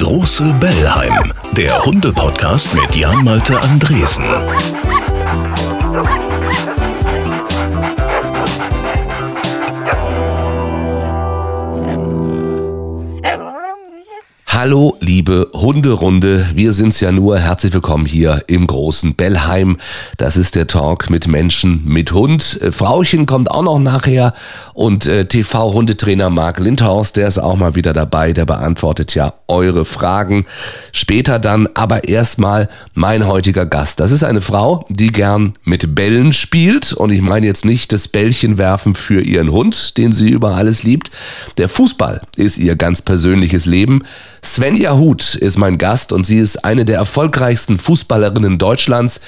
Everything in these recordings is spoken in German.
große Bellheim, der Hunde-Podcast mit Jan-Malte Andresen. Hallo, liebe Hunderunde. Wir sind's ja nur. Herzlich willkommen hier im großen Bellheim. Das ist der Talk mit Menschen mit Hund. Äh, Frauchen kommt auch noch nachher und äh, TV-Hundetrainer Marc Lindhorst, der ist auch mal wieder dabei. Der beantwortet ja eure Fragen. Später dann aber erstmal mein heutiger Gast. Das ist eine Frau, die gern mit Bällen spielt. Und ich meine jetzt nicht das Bällchen werfen für ihren Hund, den sie über alles liebt. Der Fußball ist ihr ganz persönliches Leben. Svenja Huth ist mein Gast und sie ist eine der erfolgreichsten Fußballerinnen Deutschlands.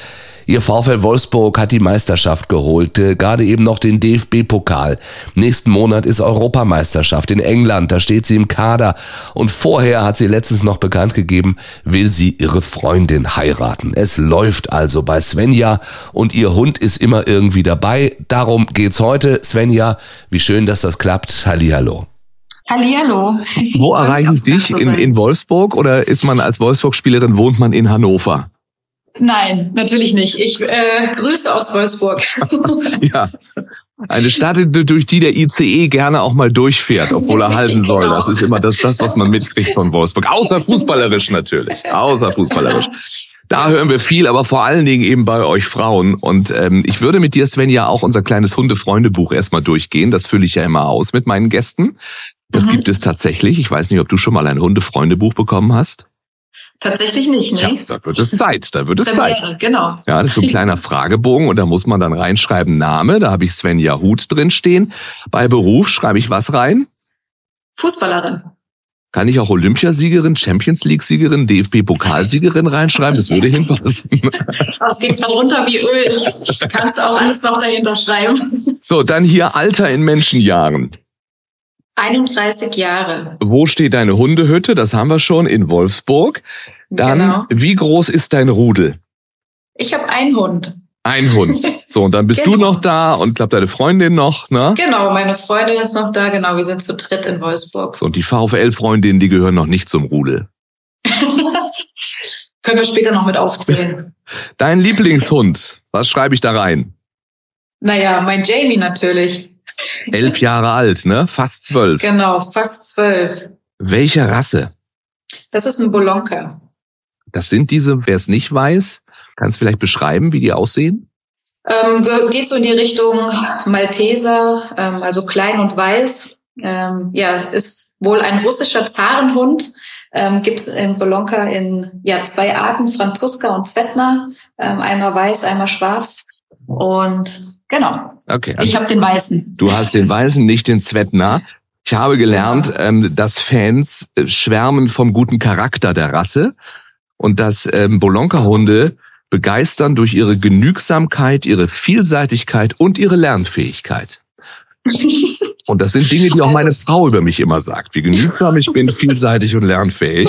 Ihr VfL Wolfsburg hat die Meisterschaft geholt, äh, gerade eben noch den DFB-Pokal. Nächsten Monat ist Europameisterschaft in England, da steht sie im Kader. Und vorher hat sie letztens noch bekannt gegeben, will sie ihre Freundin heiraten. Es läuft also bei Svenja und ihr Hund ist immer irgendwie dabei. Darum geht's heute. Svenja, wie schön, dass das klappt. Hallihallo. Hallihallo. Wo erreiche ich dich? In, in Wolfsburg oder ist man als Wolfsburg-Spielerin, wohnt man in Hannover? Nein, natürlich nicht. Ich äh, grüße aus Wolfsburg. ja. Eine Stadt, durch die der ICE gerne auch mal durchfährt, obwohl er halten soll. Das ist immer das, das, was man mitkriegt von Wolfsburg. Außer fußballerisch natürlich. Außer fußballerisch. Da hören wir viel, aber vor allen Dingen eben bei euch Frauen. Und ähm, ich würde mit dir, Sven, ja auch unser kleines Hundefreundebuch erstmal durchgehen. Das fülle ich ja immer aus mit meinen Gästen. Das mhm. gibt es tatsächlich. Ich weiß nicht, ob du schon mal ein Hundefreundebuch bekommen hast. Tatsächlich nicht, ne? Ja, da wird es Zeit, da wird es Zeit. Wäre, genau. Ja, das ist so ein kleiner Fragebogen und da muss man dann reinschreiben Name, da habe ich Svenja Huth drin stehen. Bei Beruf schreibe ich was rein? Fußballerin. Kann ich auch Olympiasiegerin, Champions League-Siegerin, DFB-Pokalsiegerin reinschreiben? Das würde hinpassen. Das geht gerade runter wie Öl. Kannst auch alles noch dahinter schreiben. So, dann hier Alter in Menschenjahren. 31 Jahre. Wo steht deine Hundehütte? Das haben wir schon in Wolfsburg. Dann, genau. wie groß ist dein Rudel? Ich habe einen Hund. Ein Hund. So, und dann bist genau. du noch da und glaub deine Freundin noch, ne? Genau, meine Freundin ist noch da, genau, wir sind zu dritt in Wolfsburg. So, und die VfL-Freundinnen, die gehören noch nicht zum Rudel. Können wir später noch mit aufzählen. Dein Lieblingshund, was schreibe ich da rein? Naja, mein Jamie natürlich. Elf Jahre alt, ne? Fast zwölf. Genau, fast zwölf. Welche Rasse? Das ist ein Bolonka. Das sind diese, wer es nicht weiß, kannst vielleicht beschreiben, wie die aussehen? Ähm, geht so in die Richtung Malteser, ähm, also klein und weiß. Ähm, ja, ist wohl ein russischer Parenhund. Ähm, Gibt es in Bolonka in ja zwei Arten, Franzuska und Zvetner. Ähm, einmal weiß, einmal schwarz. Und genau. Okay. Also ich habe den weißen. Du hast den weißen, nicht den Zvetner. Ich habe gelernt, ja. ähm, dass Fans äh, schwärmen vom guten Charakter der Rasse und dass ähm, Bolonka-Hunde begeistern durch ihre Genügsamkeit, ihre Vielseitigkeit und ihre Lernfähigkeit. Und das sind Dinge, die auch meine Frau über mich immer sagt. Wie genügsam ich bin, vielseitig und lernfähig.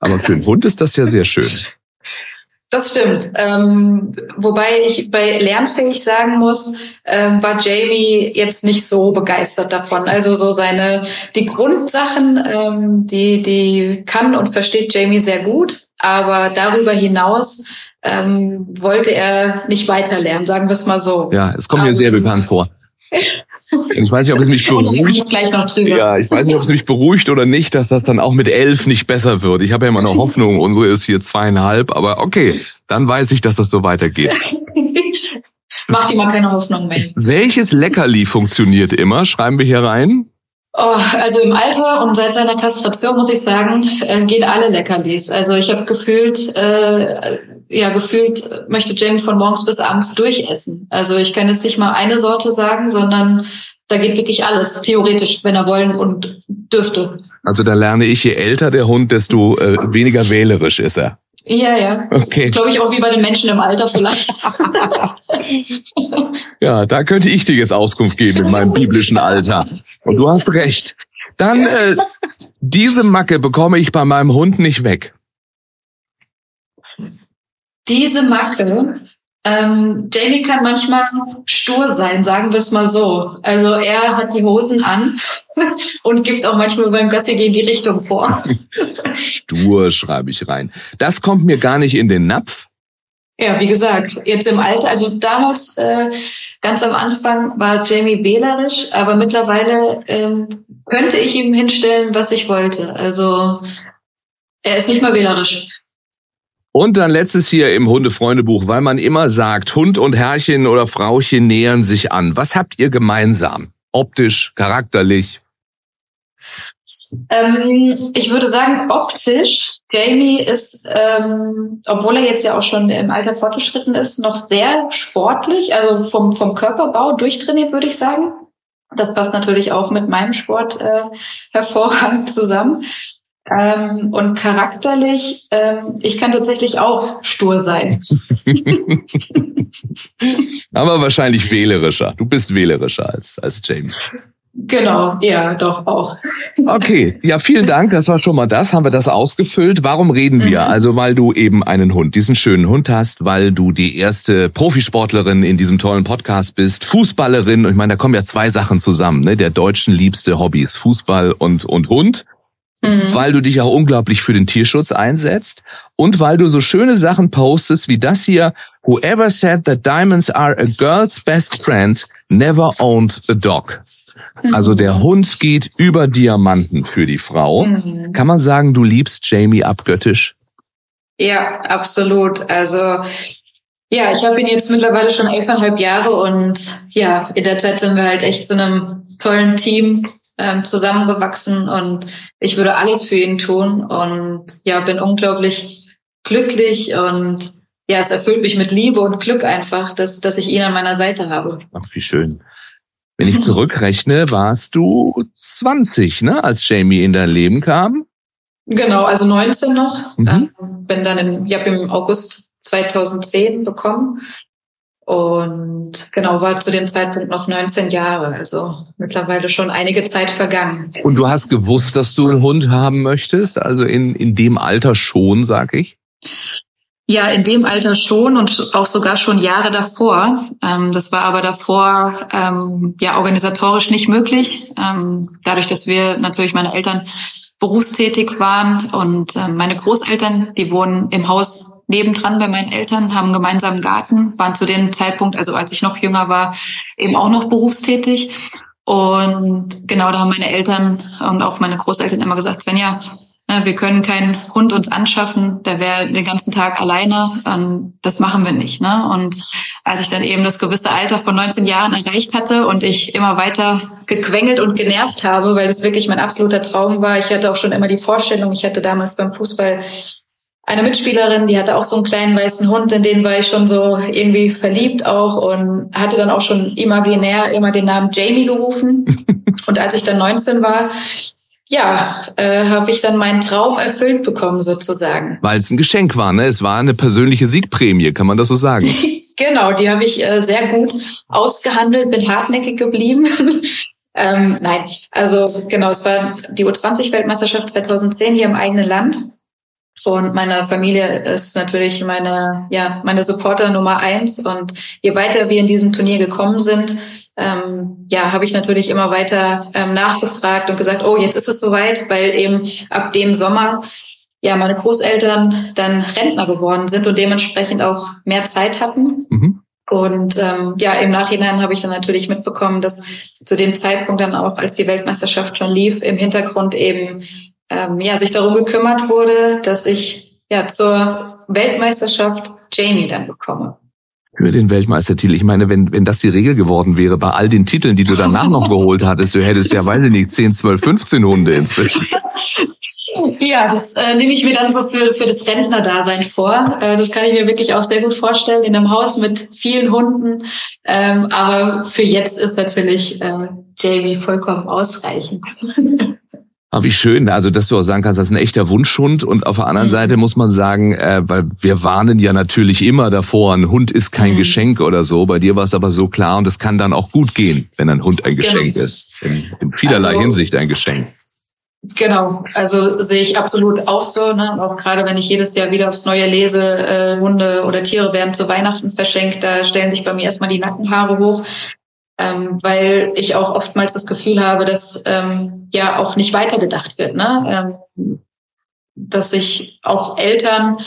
Aber für einen Hund ist das ja sehr schön. Das stimmt. Ähm, wobei ich bei lernfähig sagen muss, ähm, war Jamie jetzt nicht so begeistert davon. Also so seine die Grundsachen, ähm, die die kann und versteht Jamie sehr gut, aber darüber hinaus ähm, wollte er nicht weiter lernen, sagen wir es mal so. Ja, es kommt mir sehr bekannt vor. Ich weiß nicht, ob es mich beruhigt. Gleich noch drüber. Ja, ich weiß nicht, ob es mich beruhigt oder nicht, dass das dann auch mit elf nicht besser wird. Ich habe ja immer noch Hoffnung, unsere ist hier zweieinhalb, aber okay, dann weiß ich, dass das so weitergeht. Mach dir mal keine Hoffnung mehr. Welches Leckerli funktioniert immer? Schreiben wir hier rein. Oh, also im Alter und seit seiner Kastration muss ich sagen, äh, gehen alle Leckerlis. Also ich habe gefühlt, äh, ja gefühlt möchte James von morgens bis abends durchessen. Also ich kann jetzt nicht mal eine Sorte sagen, sondern da geht wirklich alles, theoretisch, wenn er wollen und dürfte. Also da lerne ich, je älter der Hund, desto äh, weniger wählerisch ist er. Ja, ja. Okay. Glaube ich auch wie bei den Menschen im Alter vielleicht. ja, da könnte ich dir jetzt Auskunft geben in meinem biblischen Alter. Und du hast recht. Dann, äh, diese Macke bekomme ich bei meinem Hund nicht weg. Diese Macke, Ähm, Jamie kann manchmal stur sein, sagen wir es mal so. Also er hat die Hosen an und gibt auch manchmal beim Göttige in die Richtung vor. stur schreibe ich rein. Das kommt mir gar nicht in den Napf. Ja, wie gesagt, jetzt im Alter, also damals äh, ganz am Anfang war Jamie wählerisch, aber mittlerweile ähm, könnte ich ihm hinstellen, was ich wollte. Also er ist nicht mal wählerisch. Und dann letztes hier im Hundefreundebuch, weil man immer sagt, Hund und Herrchen oder Frauchen nähern sich an. Was habt ihr gemeinsam? Optisch, charakterlich? Ähm, ich würde sagen, optisch, Jamie ist, ähm, obwohl er jetzt ja auch schon im Alter fortgeschritten ist, noch sehr sportlich, also vom, vom Körperbau durchtrainiert, würde ich sagen. Das passt natürlich auch mit meinem Sport äh, hervorragend zusammen. Ähm, und charakterlich, ähm, ich kann tatsächlich auch stur sein. Aber wahrscheinlich wählerischer. Du bist wählerischer als, als James. Genau, ja, doch auch. Okay, ja, vielen Dank. Das war schon mal das. Haben wir das ausgefüllt? Warum reden wir? Mhm. Also, weil du eben einen Hund, diesen schönen Hund hast, weil du die erste Profisportlerin in diesem tollen Podcast bist, Fußballerin. Und ich meine, da kommen ja zwei Sachen zusammen. Ne? Der deutschen liebste Hobbys, Fußball und, und Hund. Mhm. Weil du dich auch unglaublich für den Tierschutz einsetzt und weil du so schöne Sachen postest wie das hier. Whoever said that diamonds are a girl's best friend never owned a dog. Also der Hund geht über Diamanten für die Frau. Mhm. Kann man sagen, du liebst Jamie abgöttisch? Ja, absolut. Also ja, ich habe ihn jetzt mittlerweile schon elfeinhalb Jahre und ja, in der Zeit sind wir halt echt zu einem tollen Team ähm, zusammengewachsen und ich würde alles für ihn tun und ja, bin unglaublich glücklich und ja, es erfüllt mich mit Liebe und Glück einfach, dass, dass ich ihn an meiner Seite habe. Ach, wie schön. Wenn ich zurückrechne, warst du 20, ne, als Jamie in dein Leben kam? Genau, also 19 noch. Mhm. Ähm, bin dann im, ich habe im August 2010 bekommen und genau war zu dem Zeitpunkt noch 19 Jahre, also mittlerweile schon einige Zeit vergangen. Und du hast gewusst, dass du einen Hund haben möchtest, also in in dem Alter schon, sag ich? Ja, in dem Alter schon und auch sogar schon Jahre davor. Ähm, das war aber davor ähm, ja organisatorisch nicht möglich. Ähm, dadurch, dass wir natürlich meine Eltern berufstätig waren und meine Großeltern, die wohnen im Haus nebendran bei meinen Eltern, haben gemeinsam einen Garten, waren zu dem Zeitpunkt, also als ich noch jünger war, eben auch noch berufstätig. Und genau da haben meine Eltern und auch meine Großeltern immer gesagt, Svenja, Ne, wir können keinen Hund uns anschaffen, der wäre den ganzen Tag alleine. Ähm, das machen wir nicht. Ne? Und als ich dann eben das gewisse Alter von 19 Jahren erreicht hatte und ich immer weiter gequengelt und genervt habe, weil das wirklich mein absoluter Traum war. Ich hatte auch schon immer die Vorstellung, ich hatte damals beim Fußball eine Mitspielerin, die hatte auch so einen kleinen weißen Hund, in den war ich schon so irgendwie verliebt auch und hatte dann auch schon imaginär immer den Namen Jamie gerufen. Und als ich dann 19 war, ja, äh, habe ich dann meinen Traum erfüllt bekommen sozusagen. Weil es ein Geschenk war, ne? Es war eine persönliche Siegprämie, kann man das so sagen? genau, die habe ich äh, sehr gut ausgehandelt, bin hartnäckig geblieben. ähm, nein, also genau, es war die U20-Weltmeisterschaft 2010 hier im eigenen Land. Und meine Familie ist natürlich meine, ja, meine Supporter Nummer eins. Und je weiter wir in diesem Turnier gekommen sind, ähm, ja, habe ich natürlich immer weiter ähm, nachgefragt und gesagt, oh, jetzt ist es soweit, weil eben ab dem Sommer ja meine Großeltern dann Rentner geworden sind und dementsprechend auch mehr Zeit hatten. Mhm. Und ähm, ja, im Nachhinein habe ich dann natürlich mitbekommen, dass zu dem Zeitpunkt dann auch, als die Weltmeisterschaft schon lief, im Hintergrund eben ähm, ja sich darum gekümmert wurde, dass ich ja zur Weltmeisterschaft Jamie dann bekomme für den Weltmeistertitel. Ich meine, wenn, wenn das die Regel geworden wäre bei all den Titeln, die du danach noch geholt hattest, du hättest ja, weiß ich nicht, 10, 12, 15 Hunde inzwischen. Ja, das äh, nehme ich mir dann so für, für das Rentnerdasein vor. Äh, das kann ich mir wirklich auch sehr gut vorstellen, in einem Haus mit vielen Hunden. Ähm, aber für jetzt ist natürlich äh, Jamie vollkommen ausreichend. Aber wie schön, also dass du auch sagen kannst, das ist ein echter Wunschhund. Und auf der anderen mhm. Seite muss man sagen, äh, weil wir warnen ja natürlich immer davor, ein Hund ist kein mhm. Geschenk oder so. Bei dir war es aber so klar und es kann dann auch gut gehen, wenn ein Hund ein genau. Geschenk ist. In, in vielerlei also, Hinsicht ein Geschenk. Genau, also sehe ich absolut auch so. Ne? Auch gerade wenn ich jedes Jahr wieder aufs Neue lese, äh, Hunde oder Tiere werden zu Weihnachten verschenkt, da stellen sich bei mir erstmal die Nackenhaare hoch, ähm, weil ich auch oftmals das Gefühl habe, dass ähm, ja auch nicht weitergedacht wird. Ne? Ähm, dass sich auch Eltern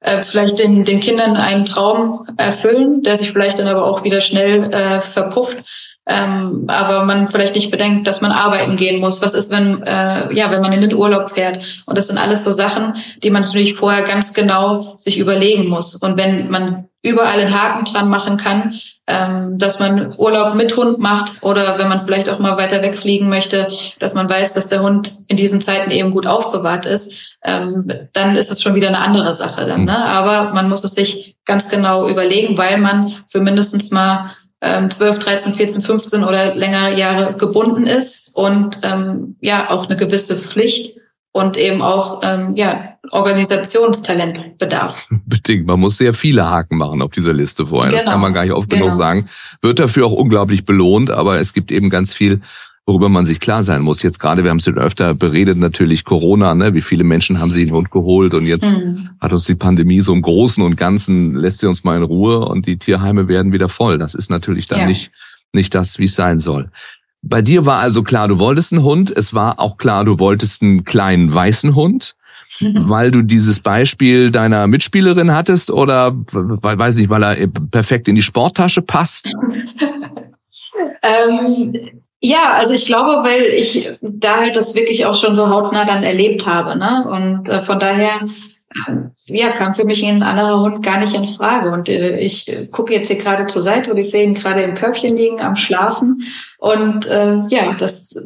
äh, vielleicht den, den Kindern einen Traum erfüllen, der sich vielleicht dann aber auch wieder schnell äh, verpufft ähm, aber man vielleicht nicht bedenkt, dass man arbeiten gehen muss. Was ist, wenn äh, ja, wenn man in den Urlaub fährt? Und das sind alles so Sachen, die man natürlich vorher ganz genau sich überlegen muss. Und wenn man überall einen Haken dran machen kann, ähm, dass man Urlaub mit Hund macht oder wenn man vielleicht auch mal weiter wegfliegen möchte, dass man weiß, dass der Hund in diesen Zeiten eben gut aufbewahrt ist, ähm, dann ist es schon wieder eine andere Sache dann. Ne? Aber man muss es sich ganz genau überlegen, weil man für mindestens mal ähm, 12, 13, 14, 15 oder längere Jahre gebunden ist und ähm, ja auch eine gewisse Pflicht und eben auch ähm, ja Organisationstalent bedarf. Bedingt. Man muss sehr viele Haken machen auf dieser Liste vorher. Genau. Das kann man gar nicht oft genau. genug sagen. Wird dafür auch unglaublich belohnt, aber es gibt eben ganz viel worüber man sich klar sein muss. Jetzt gerade, wir haben es schon öfter beredet, natürlich Corona, ne? wie viele Menschen haben sie in den Hund geholt und jetzt mhm. hat uns die Pandemie so im Großen und Ganzen, lässt sie uns mal in Ruhe und die Tierheime werden wieder voll. Das ist natürlich dann ja. nicht, nicht das, wie es sein soll. Bei dir war also klar, du wolltest einen Hund. Es war auch klar, du wolltest einen kleinen weißen Hund, mhm. weil du dieses Beispiel deiner Mitspielerin hattest oder, weiß nicht, weil er perfekt in die Sporttasche passt? ähm, ja, also ich glaube, weil ich da halt das wirklich auch schon so hautnah dann erlebt habe, ne? Und äh, von daher äh, ja, kam für mich ein anderer Hund gar nicht in Frage. Und äh, ich gucke jetzt hier gerade zur Seite und ich sehe ihn gerade im Körbchen liegen, am Schlafen. Und äh, ja, das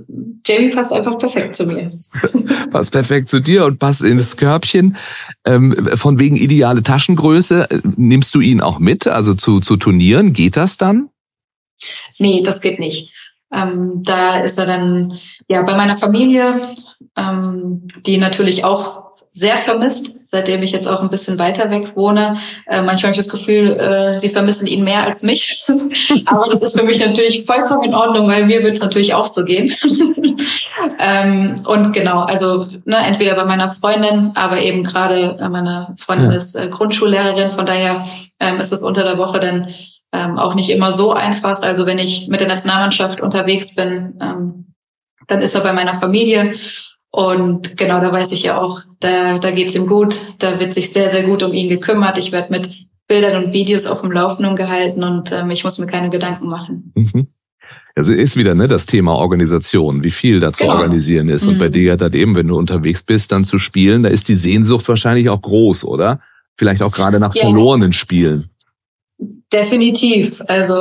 Jamie passt einfach perfekt zu mir. Passt perfekt zu dir und passt in das Körbchen. Ähm, von wegen ideale Taschengröße, äh, nimmst du ihn auch mit, also zu, zu Turnieren? Geht das dann? Nee, das geht nicht. Ähm, da ist er dann ja bei meiner Familie, ähm, die natürlich auch sehr vermisst, seitdem ich jetzt auch ein bisschen weiter weg wohne. Äh, manchmal habe ich das Gefühl, äh, sie vermissen ihn mehr als mich. Aber das ist für mich natürlich vollkommen in Ordnung, weil mir wird es natürlich auch so gehen. ähm, und genau, also ne, entweder bei meiner Freundin, aber eben gerade äh, meine Freundin ja. ist äh, Grundschullehrerin, von daher ähm, ist es unter der Woche dann ähm, auch nicht immer so einfach. Also wenn ich mit der Nationalmannschaft unterwegs bin, ähm, dann ist er bei meiner Familie. Und genau, da weiß ich ja auch, da, da geht's ihm gut. Da wird sich sehr, sehr gut um ihn gekümmert. Ich werde mit Bildern und Videos auf dem Laufenden gehalten und ähm, ich muss mir keine Gedanken machen. Mhm. Also ist wieder ne, das Thema Organisation, wie viel da zu genau. organisieren ist. Und mhm. bei dir hat eben, wenn du unterwegs bist, dann zu spielen, da ist die Sehnsucht wahrscheinlich auch groß, oder? Vielleicht auch gerade nach ja. verlorenen Spielen. Definitiv. Also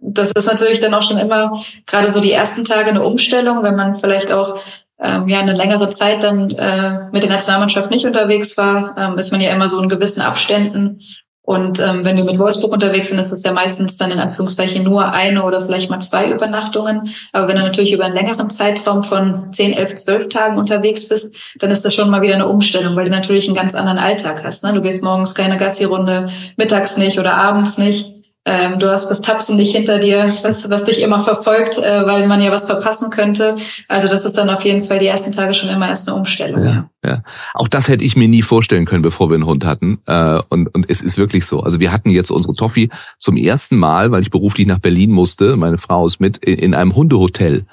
das ist natürlich dann auch schon immer gerade so die ersten Tage eine Umstellung, wenn man vielleicht auch ähm, ja eine längere Zeit dann äh, mit der Nationalmannschaft nicht unterwegs war, ähm, ist man ja immer so in gewissen Abständen und ähm, wenn wir mit Wolfsburg unterwegs sind, ist es ja meistens dann in Anführungszeichen nur eine oder vielleicht mal zwei Übernachtungen. Aber wenn du natürlich über einen längeren Zeitraum von 10, 11, 12 Tagen unterwegs bist, dann ist das schon mal wieder eine Umstellung, weil du natürlich einen ganz anderen Alltag hast. Ne? Du gehst morgens keine Gassi-Runde, mittags nicht oder abends nicht. Ähm, du hast das Tapsen nicht hinter dir, was, was dich immer verfolgt, äh, weil man ja was verpassen könnte. Also das ist dann auf jeden Fall die ersten Tage schon immer erst eine Umstellung. Ja, ja. Auch das hätte ich mir nie vorstellen können, bevor wir einen Hund hatten. Äh, und, und es ist wirklich so. Also wir hatten jetzt unsere Toffi zum ersten Mal, weil ich beruflich nach Berlin musste, meine Frau ist mit, in, in einem Hundehotel.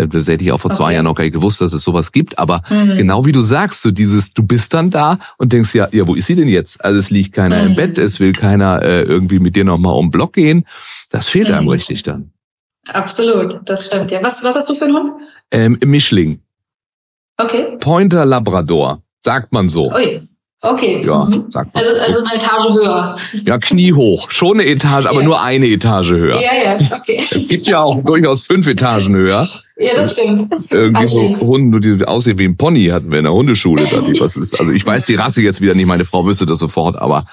Äh, das hätte ich auch vor okay. zwei Jahren noch gar nicht gewusst, dass es sowas gibt. Aber mhm. genau wie du sagst, so dieses, du bist dann da und denkst ja, ja, wo ist sie denn jetzt? Also es liegt keiner mhm. im Bett, es will keiner äh, irgendwie mit dir nochmal um den Block gehen. Das fehlt mhm. einem richtig dann. Absolut, das stimmt. Ja, was, was hast du für einen Hund? Ähm, Mischling. Okay. Pointer Labrador, sagt man so. Ui. Okay. Ja, mhm. sagt man. Also, also eine Etage höher. Ja, kniehoch. Schon eine Etage, aber ja. nur eine Etage höher. Ja, ja, okay. Es gibt ja auch durchaus fünf Etagen höher. Ja, das stimmt. Irgendwie so Hunde, die aussehen wie ein Pony hatten wir in der Hundeschule. Was ist, also ich weiß die Rasse jetzt wieder nicht, meine Frau wüsste das sofort, aber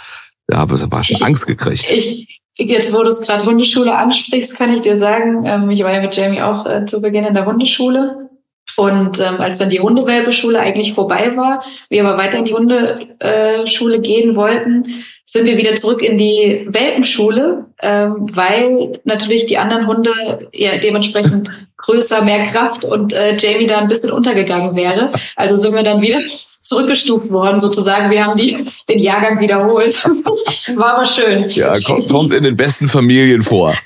da habe ich schon Angst gekriegt. Ich, Jetzt, wo du es gerade Hundeschule ansprichst, kann ich dir sagen, ähm, ich war ja mit Jamie auch äh, zu Beginn in der Hundeschule Und ähm, als dann die Hundewelpeschule eigentlich vorbei war, wir aber weiter in die Hundeschule äh, gehen wollten, sind wir wieder zurück in die Welpenschule, ähm, weil natürlich die anderen Hunde ja dementsprechend größer, mehr Kraft und äh, Jamie da ein bisschen untergegangen wäre. Also sind wir dann wieder zurückgestuft worden sozusagen. Wir haben die, den Jahrgang wiederholt. War aber schön. Ja, kommt, kommt in den besten Familien vor.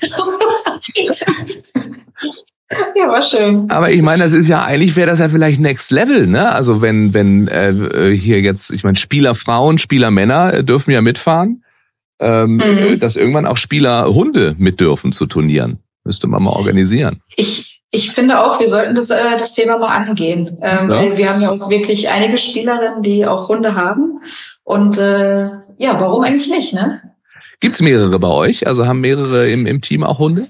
Ja, war schön. Aber ich meine, das ist ja eigentlich wäre das ja vielleicht Next Level, ne? Also wenn wenn äh, hier jetzt, ich meine, Spieler Frauen, Spieler Männer äh, dürfen ja mitfahren, ähm, mhm. dass irgendwann auch Spieler Hunde mit dürfen zu Turnieren. Müsste man mal organisieren. Ich ich finde auch, wir sollten das, äh, das Thema mal angehen. Ähm, ja. Weil wir haben ja auch wirklich einige Spielerinnen, die auch Hunde haben. Und äh, ja, warum eigentlich nicht, ne? Gibt's mehrere bei euch? Also haben mehrere im, im Team auch Hunde?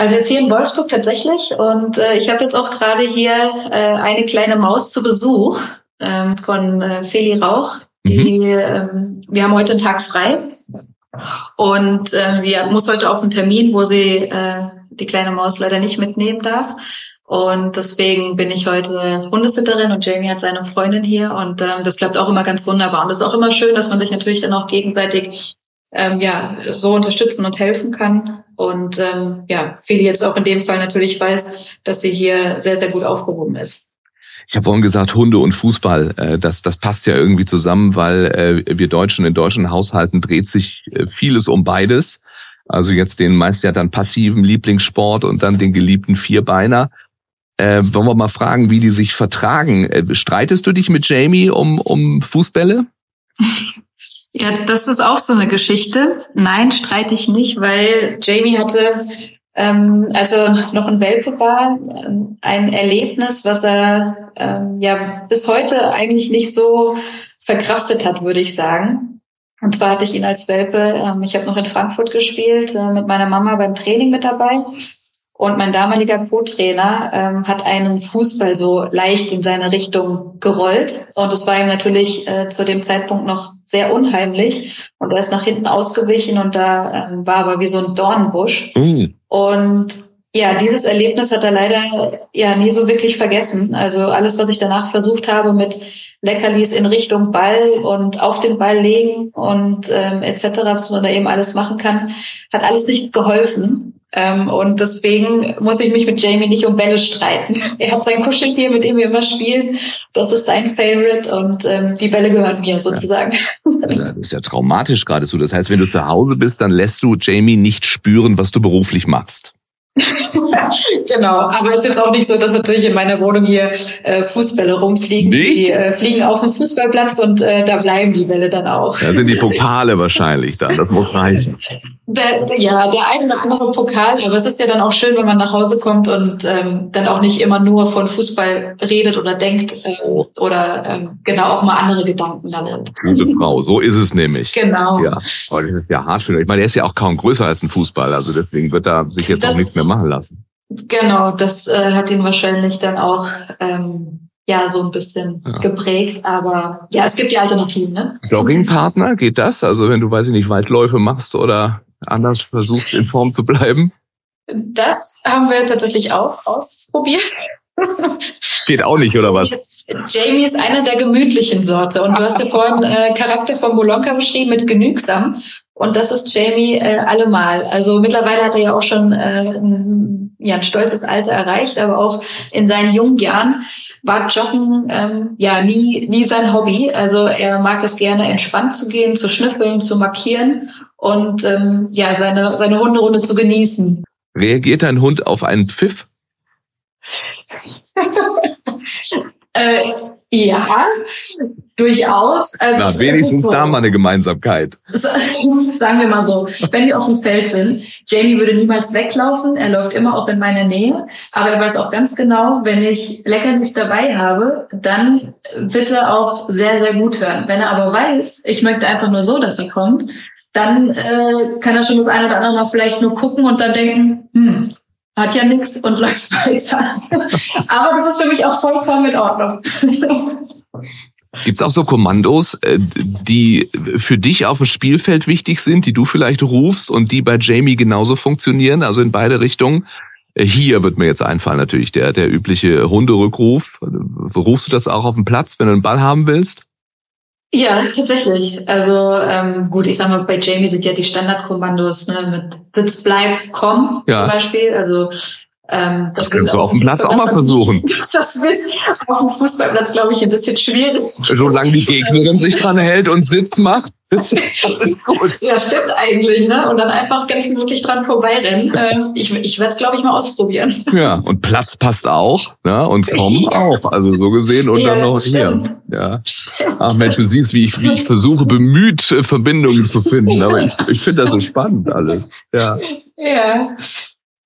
Also jetzt hier in Wolfsburg tatsächlich. Und äh, ich habe jetzt auch gerade hier äh, eine kleine Maus zu Besuch ähm, von äh, Feli Rauch. Mhm. Die, ähm, wir haben heute einen Tag frei. Und ähm, sie muss heute auf einen Termin, wo sie äh, die kleine Maus leider nicht mitnehmen darf. Und deswegen bin ich heute Hundesitterin und Jamie hat seine Freundin hier und ähm, das klappt auch immer ganz wunderbar. Und es ist auch immer schön, dass man sich natürlich dann auch gegenseitig ähm, ja, so unterstützen und helfen kann. Und ähm, ja, Feli jetzt auch in dem Fall natürlich weiß, dass sie hier sehr, sehr gut aufgehoben ist. Ich habe vorhin gesagt, Hunde und Fußball, äh, das, das passt ja irgendwie zusammen, weil äh, wir Deutschen in deutschen Haushalten dreht sich äh, vieles um beides. Also jetzt den meist ja dann passiven Lieblingssport und dann den geliebten Vierbeiner. Äh, wollen wir mal fragen, wie die sich vertragen. Äh, streitest du dich mit Jamie um, um Fußbälle? Ja, das ist auch so eine Geschichte. Nein, streite ich nicht, weil Jamie hatte, ähm, als er noch ein Welpe war, ein Erlebnis, was er ähm, ja bis heute eigentlich nicht so verkraftet hat, würde ich sagen. Und zwar hatte ich ihn als Welpe, ähm, ich habe noch in Frankfurt gespielt, äh, mit meiner Mama beim Training mit dabei. Und mein damaliger Co-Trainer ähm, hat einen Fußball so leicht in seine Richtung gerollt. Und es war ihm natürlich äh, zu dem Zeitpunkt noch sehr unheimlich. Und er ist nach hinten ausgewichen und da ähm, war aber wie so ein Dornenbusch. Mhm. Und ja, dieses Erlebnis hat er leider ja nie so wirklich vergessen. Also alles, was ich danach versucht habe mit Leckerlis in Richtung Ball und auf den Ball legen und ähm, etc., was man da eben alles machen kann, hat alles nicht geholfen. Ähm, und deswegen muss ich mich mit Jamie nicht um Bälle streiten. Er hat sein Kuscheltier, mit dem wir immer spielen. Das ist sein Favorite und ähm, die Bälle gehören mir sozusagen. Ja. Das ist ja traumatisch geradezu. Das heißt, wenn du zu Hause bist, dann lässt du Jamie nicht spüren, was du beruflich machst. genau, aber es ist jetzt auch nicht so, dass natürlich in meiner Wohnung hier äh, Fußbälle rumfliegen. Nee? Die äh, fliegen auf dem Fußballplatz und äh, da bleiben die Bälle dann auch. Da sind die Pokale wahrscheinlich dann, das muss reichen. Der, ja, der eine oder andere Pokal, aber es ist ja dann auch schön, wenn man nach Hause kommt und ähm, dann auch nicht immer nur von Fußball redet oder denkt äh, oder ähm, genau auch mal andere Gedanken dann hat. Gute Frau, so ist es nämlich. Genau. Ja, aber das ist ja hart für Ich meine, der ist ja auch kaum größer als ein Fußball, also deswegen wird da sich jetzt das, auch nichts mehr machen lassen. Genau, das äh, hat ihn wahrscheinlich dann auch ähm, ja so ein bisschen ja. geprägt. Aber ja, es gibt die Alternativen, ne? Joggingpartner, geht das? Also wenn du, weiß ich nicht, Waldläufe machst oder anders versuchst, in Form zu bleiben? Das haben wir tatsächlich auch ausprobiert. Geht auch nicht, oder was? Jamie ist einer der gemütlichen Sorte. Und du hast ja vorhin äh, Charakter von Bolonka beschrieben mit genügsam. Und das ist Jamie äh, allemal. Also mittlerweile hat er ja auch schon äh, ein, ja, ein stolzes Alter erreicht, aber auch in seinen jungen Jahren war Joggen ähm, ja nie, nie sein Hobby. Also er mag es gerne, entspannt zu gehen, zu schnüffeln, zu markieren und ähm, ja, seine, seine Hunderunde zu genießen. Reagiert ein Hund auf einen Pfiff? äh, ja, durchaus. Also, Na, wenigstens da mal eine Gemeinsamkeit. Sagen wir mal so, wenn wir auf dem Feld sind, Jamie würde niemals weglaufen, er läuft immer auch in meiner Nähe, aber er weiß auch ganz genau, wenn ich Leckerlis dabei habe, dann wird er auch sehr, sehr gut hören. Wenn er aber weiß, ich möchte einfach nur so, dass er kommt, dann äh, kann er schon das eine oder andere mal vielleicht nur gucken und dann denken, hm, hat ja nichts und läuft weiter. Aber das ist für mich auch vollkommen in Ordnung. Gibt's auch so Kommandos, äh, die für dich auf dem Spielfeld wichtig sind, die du vielleicht rufst und die bei Jamie genauso funktionieren, also in beide Richtungen? Äh, hier wird mir jetzt einfallen natürlich der, der übliche Hunderückruf. Rufst du das auch auf den Platz, wenn du einen Ball haben willst? Ja, tatsächlich. Also ähm, gut, ich sag mal, bei Jamie sind ja die Standardkommandos ne, mit Sitz, bleib, komm ja. zum Beispiel. Also ähm, das, das kannst du auf dem Platz auch mal versuchen. Das wird auf dem Fußballplatz, glaube ich, ein bisschen schwierig. Solange die Gegnerin sich dran hält und Sitz macht, das ist gut. Ja, stimmt eigentlich, ne? Und dann einfach ganz gemütlich dran vorbeirennen. Ähm, ich ich werde es, glaube ich, mal ausprobieren. Ja, und Platz passt auch, ne? Und kommen ja. auch. Also so gesehen und ja, dann noch stimmt. hier. Ja. Ach Mensch, du siehst, wie ich, wie ich versuche, bemüht äh, Verbindungen zu finden. Aber ich, ich finde das so spannend alles. Ja. Ja.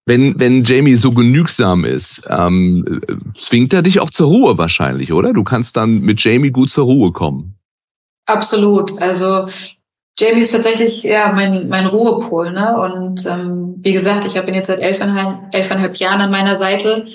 Wenn, wenn Jamie so genügsam ist, ähm, zwingt er dich auch zur Ruhe wahrscheinlich, oder? Du kannst dann mit Jamie gut zur Ruhe kommen. Absolut. Also Jamie ist tatsächlich ja mein, mein Ruhepol. Ne? Und ähm, wie gesagt, ich habe ihn jetzt seit elfeinhalb, elfeinhalb Jahren an meiner Seite.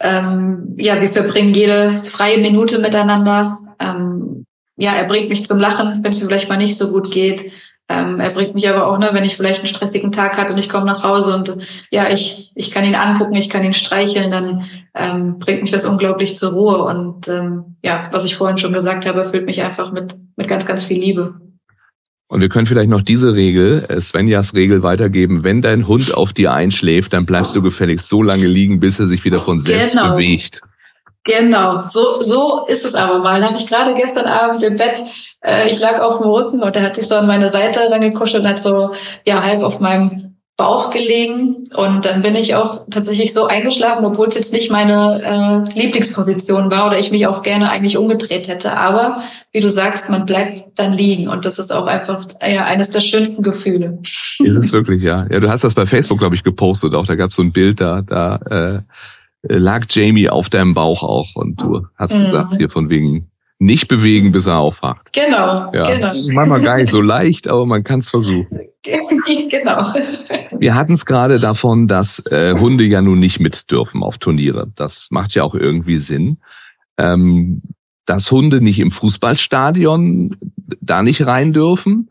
Ähm, ja, wir verbringen jede freie Minute miteinander. Ähm, ja, er bringt mich zum Lachen, wenn es mir vielleicht mal nicht so gut geht. Ähm, er bringt mich aber auch, ne, wenn ich vielleicht einen stressigen Tag hatte und ich komme nach Hause und ja, ich, ich kann ihn angucken, ich kann ihn streicheln, dann ähm, bringt mich das unglaublich zur Ruhe. Und ähm, ja, was ich vorhin schon gesagt habe, erfüllt mich einfach mit, mit ganz, ganz viel Liebe. Und wir können vielleicht noch diese Regel, äh, Svenjas Regel weitergeben. Wenn dein Hund auf dir einschläft, dann bleibst du gefälligst so lange liegen, bis er sich wieder von selbst genau. bewegt. Genau, so, so ist es aber mal. Da habe ich gerade gestern Abend im Bett, äh, ich lag auf dem Rücken und er hat sich so an meine Seite rangekuschelt und hat so ja halb auf meinem Bauch gelegen. Und dann bin ich auch tatsächlich so eingeschlafen, obwohl es jetzt nicht meine äh, Lieblingsposition war oder ich mich auch gerne eigentlich umgedreht hätte. Aber wie du sagst, man bleibt dann liegen und das ist auch einfach ja, eines der schönsten Gefühle. Ist es wirklich, ja. Ja, du hast das bei Facebook, glaube ich, gepostet auch. Da gab es so ein Bild da, da äh, lag Jamie auf deinem Bauch auch und du hast mhm. gesagt, hier von wegen nicht bewegen, bis er aufwacht. Genau, ja. genau. Manchmal gar nicht so leicht, aber man kann es versuchen. genau. Wir hatten es gerade davon, dass äh, Hunde ja nun nicht mit dürfen auf Turniere. Das macht ja auch irgendwie Sinn. Ähm, dass Hunde nicht im Fußballstadion da nicht rein dürfen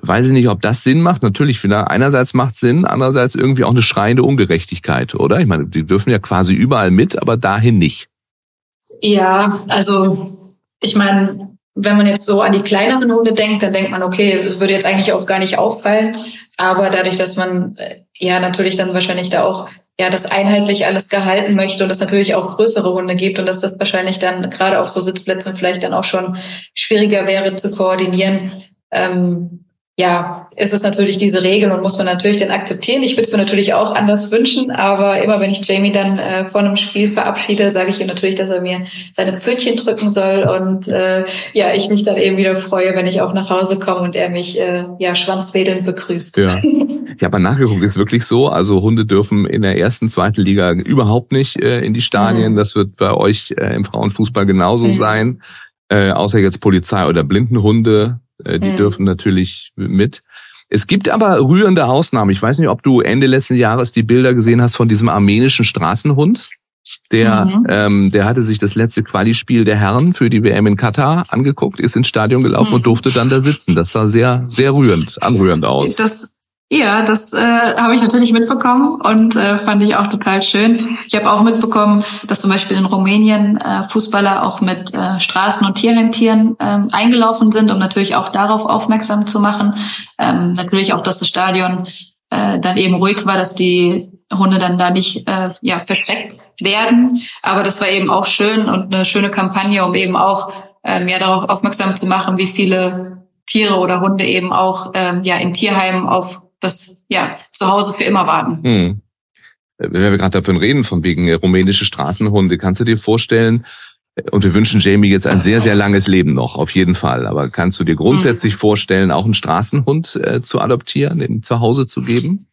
weiß ich nicht, ob das Sinn macht. Natürlich, einerseits macht Sinn, andererseits irgendwie auch eine schreiende Ungerechtigkeit, oder? Ich meine, die dürfen ja quasi überall mit, aber dahin nicht. Ja, also ich meine, wenn man jetzt so an die kleineren Hunde denkt, dann denkt man, okay, das würde jetzt eigentlich auch gar nicht auffallen. Aber dadurch, dass man äh, ja natürlich dann wahrscheinlich da auch ja das einheitlich alles gehalten möchte und es natürlich auch größere Hunde gibt und dass das wahrscheinlich dann gerade auf so Sitzplätzen vielleicht dann auch schon schwieriger wäre zu koordinieren, ähm, ja, ist es natürlich diese Regel und muss man natürlich dann akzeptieren. Ich würde es mir natürlich auch anders wünschen, aber immer wenn ich Jamie dann äh, vor einem Spiel verabschiede, sage ich ihm natürlich, dass er mir seine Pfötchen drücken soll und äh, ja, ich mich dann eben wieder freue, wenn ich auch nach Hause komme und er mich äh, ja schwanzwedelnd begrüßt. Ja. Ich habe nachgeguckt, ist wirklich so. Also Hunde dürfen in der ersten, zweiten Liga überhaupt nicht äh, in die Stadien. Mhm. Das wird bei euch äh, im Frauenfußball genauso mhm. sein. Äh, außer jetzt Polizei oder Blindenhunde äh, die mhm. dürfen natürlich mit. Es gibt aber rührende Ausnahmen. Ich weiß nicht, ob du Ende letzten Jahres die Bilder gesehen hast von diesem armenischen Straßenhund. Der, mhm. ähm, der hatte sich das letzte Quali-Spiel der Herren für die WM in Katar angeguckt, ist ins Stadion gelaufen mhm. und durfte dann da sitzen. Das sah sehr, sehr rührend, anrührend aus. Das ja, das äh, habe ich natürlich mitbekommen und äh, fand ich auch total schön. Ich habe auch mitbekommen, dass zum Beispiel in Rumänien äh, Fußballer auch mit äh, Straßen- und Tierheimtieren äh, eingelaufen sind, um natürlich auch darauf aufmerksam zu machen. Ähm, natürlich auch, dass das Stadion äh, dann eben ruhig war, dass die Hunde dann da nicht äh, ja, versteckt werden. Aber das war eben auch schön und eine schöne Kampagne, um eben auch ähm, ja darauf aufmerksam zu machen, wie viele Tiere oder Hunde eben auch ähm, ja in Tierheimen auf das ja zu Hause für immer warten. Hm. Wenn wir gerade davon reden, von wegen äh, rumänische Straßenhunde, kannst du dir vorstellen, äh, und wir wünschen Jamie jetzt ein sehr, sehr langes Leben noch, auf jeden Fall. Aber kannst du dir grundsätzlich hm. vorstellen, auch einen Straßenhund äh, zu adoptieren, ihm zu Hause zu geben?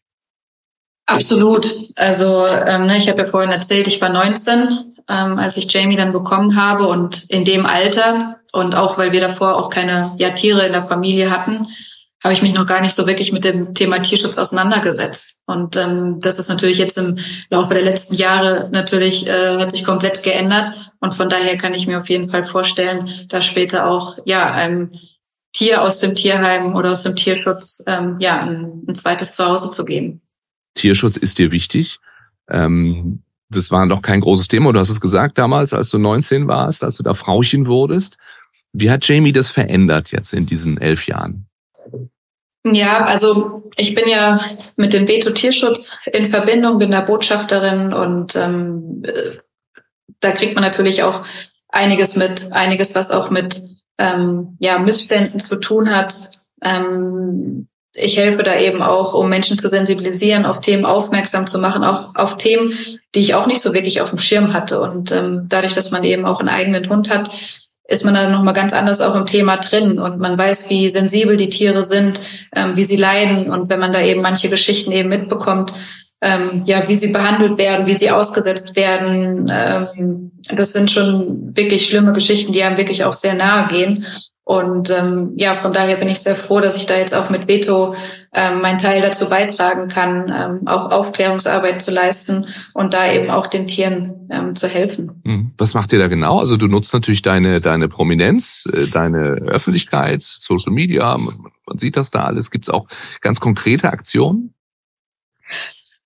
Absolut. Also ähm, ne, ich habe ja vorhin erzählt, ich war 19, ähm, als ich Jamie dann bekommen habe und in dem Alter und auch weil wir davor auch keine ja, Tiere in der Familie hatten, habe ich mich noch gar nicht so wirklich mit dem Thema Tierschutz auseinandergesetzt. Und ähm, das ist natürlich jetzt im Laufe der letzten Jahre natürlich äh, hat sich komplett geändert. Und von daher kann ich mir auf jeden Fall vorstellen, da später auch ja einem Tier aus dem Tierheim oder aus dem Tierschutz ähm, ja ein, ein zweites Zuhause zu geben. Tierschutz ist dir wichtig. Ähm, das war noch kein großes Thema. Du hast es gesagt damals, als du 19 warst, als du da Frauchen wurdest. Wie hat Jamie das verändert jetzt in diesen elf Jahren? Ja, also ich bin ja mit dem Veto Tierschutz in Verbindung, bin da Botschafterin und ähm, äh, da kriegt man natürlich auch einiges mit, einiges, was auch mit ähm, ja, Missständen zu tun hat. Ähm, ich helfe da eben auch, um Menschen zu sensibilisieren, auf Themen aufmerksam zu machen, auch auf Themen, die ich auch nicht so wirklich auf dem Schirm hatte. Und ähm, dadurch, dass man eben auch einen eigenen Hund hat, ist man dann nochmal ganz anders auch im Thema drin und man weiß, wie sensibel die Tiere sind, ähm, wie sie leiden und wenn man da eben manche Geschichten eben mitbekommt, ähm, ja, wie sie behandelt werden, wie sie ausgesetzt werden, ähm, das sind schon wirklich schlimme Geschichten, die einem wirklich auch sehr nahe gehen. Und ähm, ja, von daher bin ich sehr froh, dass ich da jetzt auch mit Veto ähm, meinen Teil dazu beitragen kann, ähm, auch Aufklärungsarbeit zu leisten und da eben auch den Tieren ähm, zu helfen. Hm. Was macht ihr da genau? Also du nutzt natürlich deine deine Prominenz, äh, deine Öffentlichkeit, Social Media, man sieht das da alles. Gibt es auch ganz konkrete Aktionen?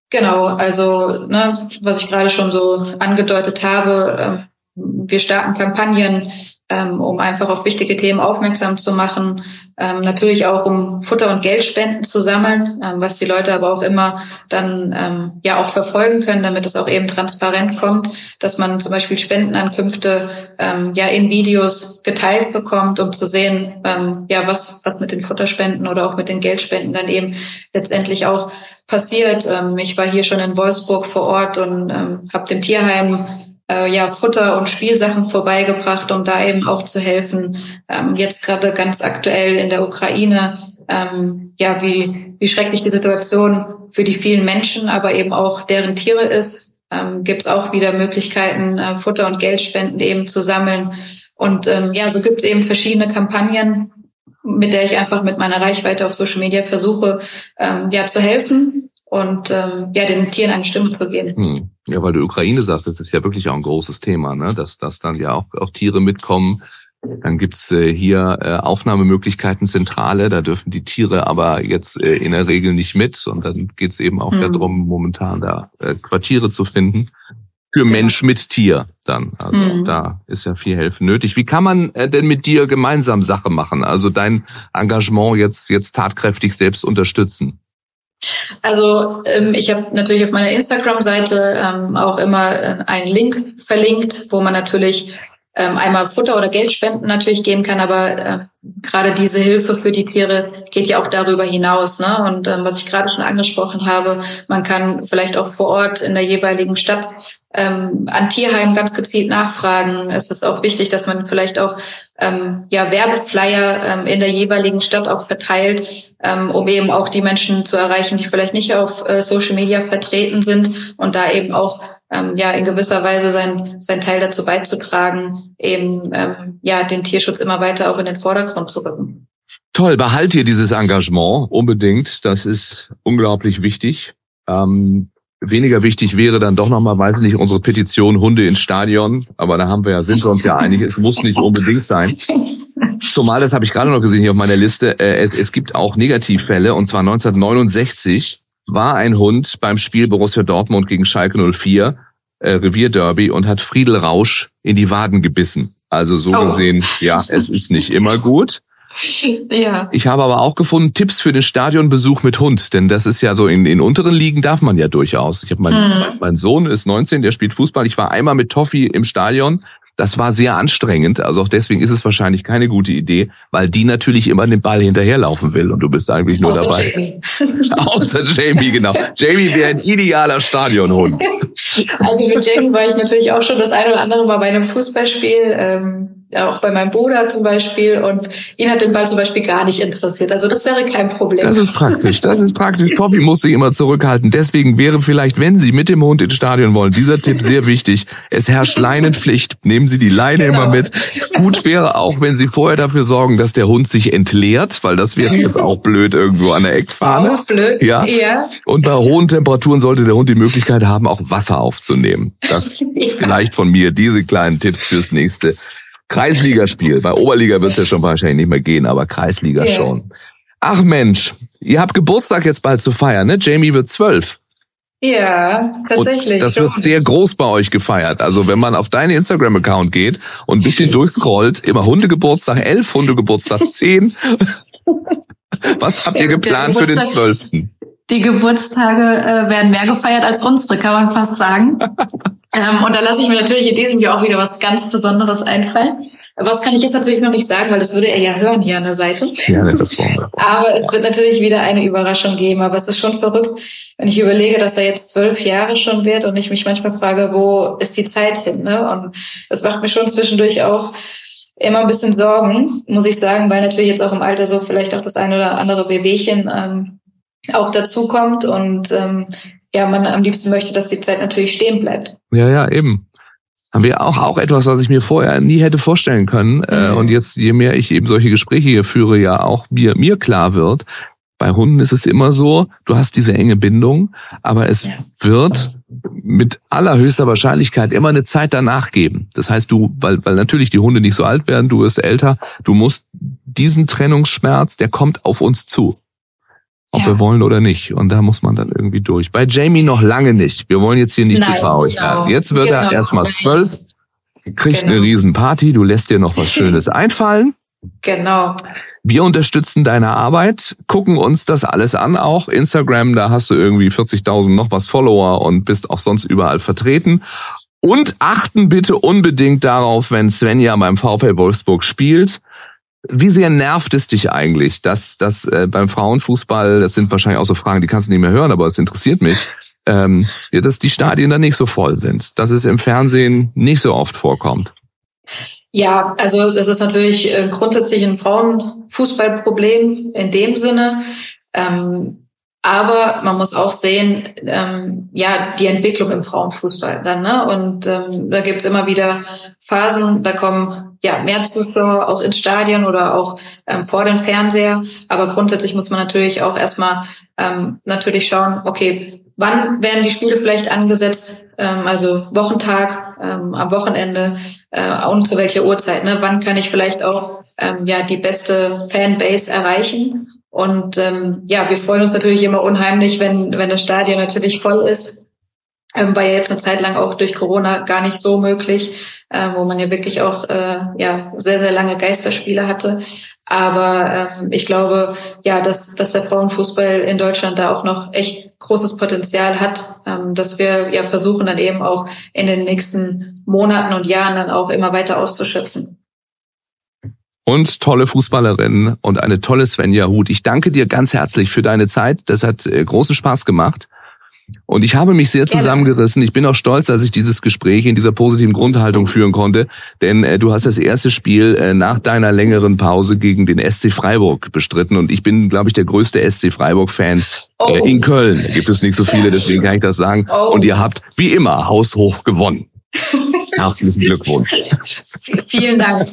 Genau, also ne, was ich gerade schon so angedeutet habe, äh, wir starten Kampagnen ähm, um einfach auf wichtige Themen aufmerksam zu machen. Ähm, natürlich auch, um Futter- und Geldspenden zu sammeln, ähm, was die Leute aber auch immer dann ähm, ja auch verfolgen können, damit es auch eben transparent kommt, dass man zum Beispiel Spendenankünfte ähm, ja in Videos geteilt bekommt, um zu sehen, ähm, ja was was mit den Futterspenden oder auch mit den Geldspenden dann eben letztendlich auch passiert. Ähm, ich war hier schon in Wolfsburg vor Ort und ähm, habe dem Tierheim äh, ja, Futter und Spielsachen vorbeigebracht, um da eben auch zu helfen. Ähm, jetzt gerade ganz aktuell in der Ukraine, ähm, ja, wie, wie schrecklich die Situation für die vielen Menschen, aber eben auch deren Tiere ist, ähm, gibt es auch wieder Möglichkeiten, äh, Futter und Geldspenden eben zu sammeln. Und ähm, ja, so gibt es eben verschiedene Kampagnen, mit der ich einfach mit meiner Reichweite auf Social Media versuche, ähm, ja, zu helfen und ähm, ja, den Tieren eine Stimme zu geben. Hm. Ja, weil du Ukraine sagst, das ist ja wirklich auch ein großes Thema, ne? dass, dass dann ja auch, auch Tiere mitkommen. Dann gibt's äh, hier äh, Aufnahmemöglichkeiten Zentrale, da dürfen die Tiere aber jetzt äh, in der Regel nicht mit. Und dann geht's eben auch hm. darum, momentan da äh, Quartiere zu finden. Für Mensch mit Tier dann. Also hm. da ist ja viel Helfen nötig. Wie kann man äh, denn mit dir gemeinsam Sache machen? Also dein Engagement jetzt, jetzt tatkräftig selbst unterstützen? Also ähm, ich habe natürlich auf meiner Instagram-Seite ähm, auch immer äh, einen Link verlinkt, wo man natürlich ähm, einmal Futter oder Geldspenden natürlich geben kann, aber äh, gerade diese Hilfe für die Tiere geht ja auch darüber hinaus. Ne? Und ähm, was ich gerade schon angesprochen habe, man kann vielleicht auch vor Ort in der jeweiligen Stadt ähm, an Tierheimen ganz gezielt nachfragen. Es ist auch wichtig, dass man vielleicht auch ähm, ja, Werbeflyer ähm, in der jeweiligen Stadt auch verteilt, ähm, um eben auch die Menschen zu erreichen, die vielleicht nicht auf äh, Social Media vertreten sind und da eben auch ähm, ja in gewisser Weise sein, sein Teil dazu beizutragen, eben ähm, ja den Tierschutz immer weiter auch in den Vordergrund zu rücken. Toll, behalt ihr dieses Engagement unbedingt. Das ist unglaublich wichtig. Ähm, Weniger wichtig wäre dann doch nochmal, weiß nicht, unsere Petition Hunde ins Stadion. Aber da haben wir ja, sind wir uns ja einig, es muss nicht unbedingt sein. Zumal, das habe ich gerade noch gesehen hier auf meiner Liste, äh, es, es gibt auch Negativfälle. Und zwar 1969 war ein Hund beim Spiel Borussia Dortmund gegen Schalke 04, äh, Revierderby, und hat Friedel Rausch in die Waden gebissen. Also so oh. gesehen, ja, es ist nicht immer gut. Ja. Ich habe aber auch gefunden Tipps für den Stadionbesuch mit Hund, denn das ist ja so in, in unteren Ligen darf man ja durchaus. Ich habe mein, hm. mein Sohn ist 19, der spielt Fußball. Ich war einmal mit Toffi im Stadion. Das war sehr anstrengend. Also auch deswegen ist es wahrscheinlich keine gute Idee, weil die natürlich immer den Ball hinterherlaufen will und du bist eigentlich nur Außer dabei. Jamie. Außer Jamie, genau. Jamie wäre ein idealer Stadionhund. Also mit Jamie war ich natürlich auch schon das eine oder andere Mal bei einem Fußballspiel. Ähm auch bei meinem Bruder zum Beispiel und ihn hat den Ball zum Beispiel gar nicht interessiert. Also das wäre kein Problem. Das ist praktisch, das ist praktisch. Poppy muss sich immer zurückhalten. Deswegen wäre vielleicht, wenn Sie mit dem Hund ins Stadion wollen, dieser Tipp sehr wichtig. Es herrscht Leinenpflicht. Nehmen Sie die Leine genau. immer mit. Gut wäre auch, wenn Sie vorher dafür sorgen, dass der Hund sich entleert, weil das wäre jetzt auch blöd irgendwo an der Eckfahne. Auch blöd, ja. ja. Und bei hohen Temperaturen sollte der Hund die Möglichkeit haben, auch Wasser aufzunehmen. Das vielleicht von mir diese kleinen Tipps fürs nächste Kreisligaspiel. Bei Oberliga wird es ja schon wahrscheinlich nicht mehr gehen, aber Kreisliga yeah. schon. Ach Mensch, ihr habt Geburtstag jetzt bald zu feiern, ne? Jamie wird zwölf. Ja, tatsächlich. Und das wird sehr groß bei euch gefeiert. Also wenn man auf deinen Instagram-Account geht und ein bisschen durchscrollt, immer Hundegeburtstag 11, Hundegeburtstag 10. Was habt ihr geplant für den 12.? Die Geburtstage äh, werden mehr gefeiert als unsere, kann man fast sagen. ähm, und da lasse ich mir natürlich in diesem Jahr auch wieder was ganz Besonderes einfallen. Was kann ich jetzt natürlich noch nicht sagen, weil das würde er ja hören hier an der Seite. Ja, das wollen. Aber es wird natürlich wieder eine Überraschung geben. Aber es ist schon verrückt, wenn ich überlege, dass er jetzt zwölf Jahre schon wird und ich mich manchmal frage, wo ist die Zeit hin? Ne? Und das macht mir schon zwischendurch auch immer ein bisschen Sorgen, muss ich sagen, weil natürlich jetzt auch im Alter so vielleicht auch das eine oder andere Wehwehchen ähm, auch dazu kommt und ähm, ja, man am liebsten möchte, dass die Zeit natürlich stehen bleibt. Ja, ja, eben. Haben wir auch, auch etwas, was ich mir vorher nie hätte vorstellen können. Äh, mhm. und jetzt, je mehr ich eben solche Gespräche hier führe, ja auch mir, mir klar wird, bei Hunden ist es immer so, du hast diese enge Bindung, aber es ja. wird mit allerhöchster Wahrscheinlichkeit immer eine Zeit danach geben. Das heißt, du, weil, weil natürlich die Hunde nicht so alt werden, du wirst älter, du musst diesen Trennungsschmerz, der kommt auf uns zu ob ja. wir wollen oder nicht. Und da muss man dann irgendwie durch. Bei Jamie noch lange nicht. Wir wollen jetzt hier nicht Nein, zu traurig genau. werden. Jetzt wird genau. er erstmal zwölf, kriegt genau. eine Riesenparty, du lässt dir noch was Schönes einfallen. Genau. Wir unterstützen deine Arbeit, gucken uns das alles an, auch Instagram, da hast du irgendwie 40.000 noch was Follower und bist auch sonst überall vertreten. Und achten bitte unbedingt darauf, wenn Svenja beim VfL Wolfsburg spielt, wie sehr nervt es dich eigentlich, dass, dass äh, beim Frauenfußball, das sind wahrscheinlich auch so Fragen, die kannst du nicht mehr hören, aber es interessiert mich, ähm, ja, dass die Stadien dann nicht so voll sind, dass es im Fernsehen nicht so oft vorkommt? Ja, also das ist natürlich äh, grundsätzlich ein Frauenfußballproblem in dem Sinne. Ähm, aber man muss auch sehen, ähm, ja, die Entwicklung im Frauenfußball dann, ne? Und ähm, da gibt's immer wieder Phasen, da kommen ja mehr Zuschauer auch ins Stadion oder auch ähm, vor den Fernseher. Aber grundsätzlich muss man natürlich auch erstmal ähm, natürlich schauen, okay, wann werden die Spiele vielleicht angesetzt, ähm, also Wochentag, ähm, am Wochenende äh, und zu welcher Uhrzeit, ne? Wann kann ich vielleicht auch ähm, ja die beste Fanbase erreichen? Und ähm, ja, wir freuen uns natürlich immer unheimlich, wenn, wenn das Stadion natürlich voll ist. Ähm, war ja jetzt eine Zeit lang auch durch Corona gar nicht so möglich, äh, wo man ja wirklich auch äh, ja sehr, sehr lange Geisterspiele hatte. Aber ähm, ich glaube, ja, dass, dass der Frauenfußball in Deutschland da auch noch echt großes Potenzial hat, ähm, dass wir ja versuchen dann eben auch in den nächsten Monaten und Jahren dann auch immer weiter auszuschöpfen und tolle Fußballerin und eine tolle Svenja Huth. Ich danke dir ganz herzlich für deine Zeit. Das hat äh, großen Spaß gemacht. Und ich habe mich sehr zusammengerissen. Ich bin auch stolz, dass ich dieses Gespräch in dieser positiven Grundhaltung führen konnte. Denn äh, du hast das erste Spiel äh, nach deiner längeren Pause gegen den SC Freiburg bestritten. Und ich bin, glaube ich, der größte SC Freiburg-Fan äh, oh. in Köln. Da gibt es nicht so viele, deswegen kann ich das sagen. Oh. Und ihr habt wie immer haushoch gewonnen. Herzlichen Glückwunsch. Vielen Dank.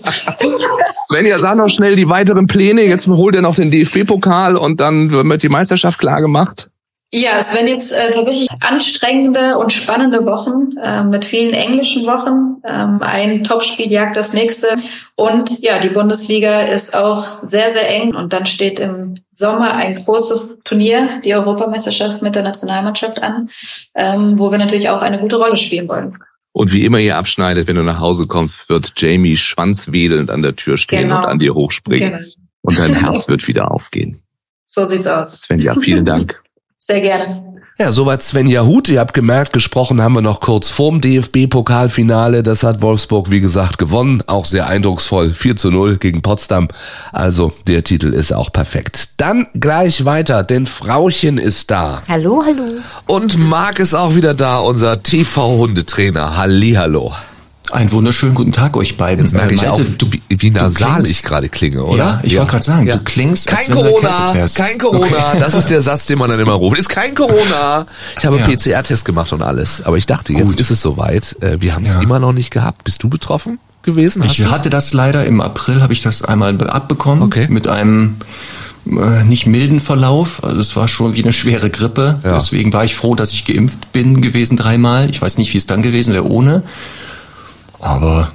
Svenja, sag noch schnell die weiteren Pläne. Jetzt holt er noch den DFB-Pokal und dann wird die Meisterschaft klar gemacht. Ja, es werden jetzt äh, tatsächlich anstrengende und spannende Wochen äh, mit vielen englischen Wochen. Ähm, ein Topspiel jagt das nächste. Und ja, die Bundesliga ist auch sehr, sehr eng. Und dann steht im Sommer ein großes Turnier, die Europameisterschaft mit der Nationalmannschaft an, ähm, wo wir natürlich auch eine gute Rolle spielen wollen. Und wie immer ihr abschneidet, wenn du nach Hause kommst, wird Jamie schwanzwedelnd an der Tür stehen genau. und an dir hochspringen. Genau. Und dein Herz wird wieder aufgehen. So sieht's aus. Svenja, vielen Dank. Sehr gerne. Ja, soweit Svenja Huth. Ihr habt gemerkt, gesprochen haben wir noch kurz vorm DFB-Pokalfinale. Das hat Wolfsburg, wie gesagt, gewonnen. Auch sehr eindrucksvoll. 4 zu 0 gegen Potsdam. Also, der Titel ist auch perfekt. Dann gleich weiter, denn Frauchen ist da. Hallo, hallo. Und Marc ist auch wieder da, unser TV-Hundetrainer. Hallihallo. Einen wunderschönen guten Tag euch beiden. Jetzt merke ich Malte, auch, du, wie nasal ich gerade klinge, oder? Ja, ich ja. wollte gerade sagen, ja. du klingst Kein Corona, kein Corona. Okay. Das ist der Satz, den man dann immer ruft. Ist kein Corona. Ich habe ja. PCR-Test gemacht und alles. Aber ich dachte, jetzt Gut. ist es soweit. Äh, wir haben es immer noch nicht gehabt. Bist du betroffen gewesen? ich hatte das leider im April, habe ich das einmal abbekommen. Okay. Mit einem äh, nicht milden Verlauf. Also es war schon wie eine schwere Grippe. Ja. Deswegen war ich froh, dass ich geimpft bin gewesen dreimal. Ich weiß nicht, wie es dann gewesen wäre ohne. Aber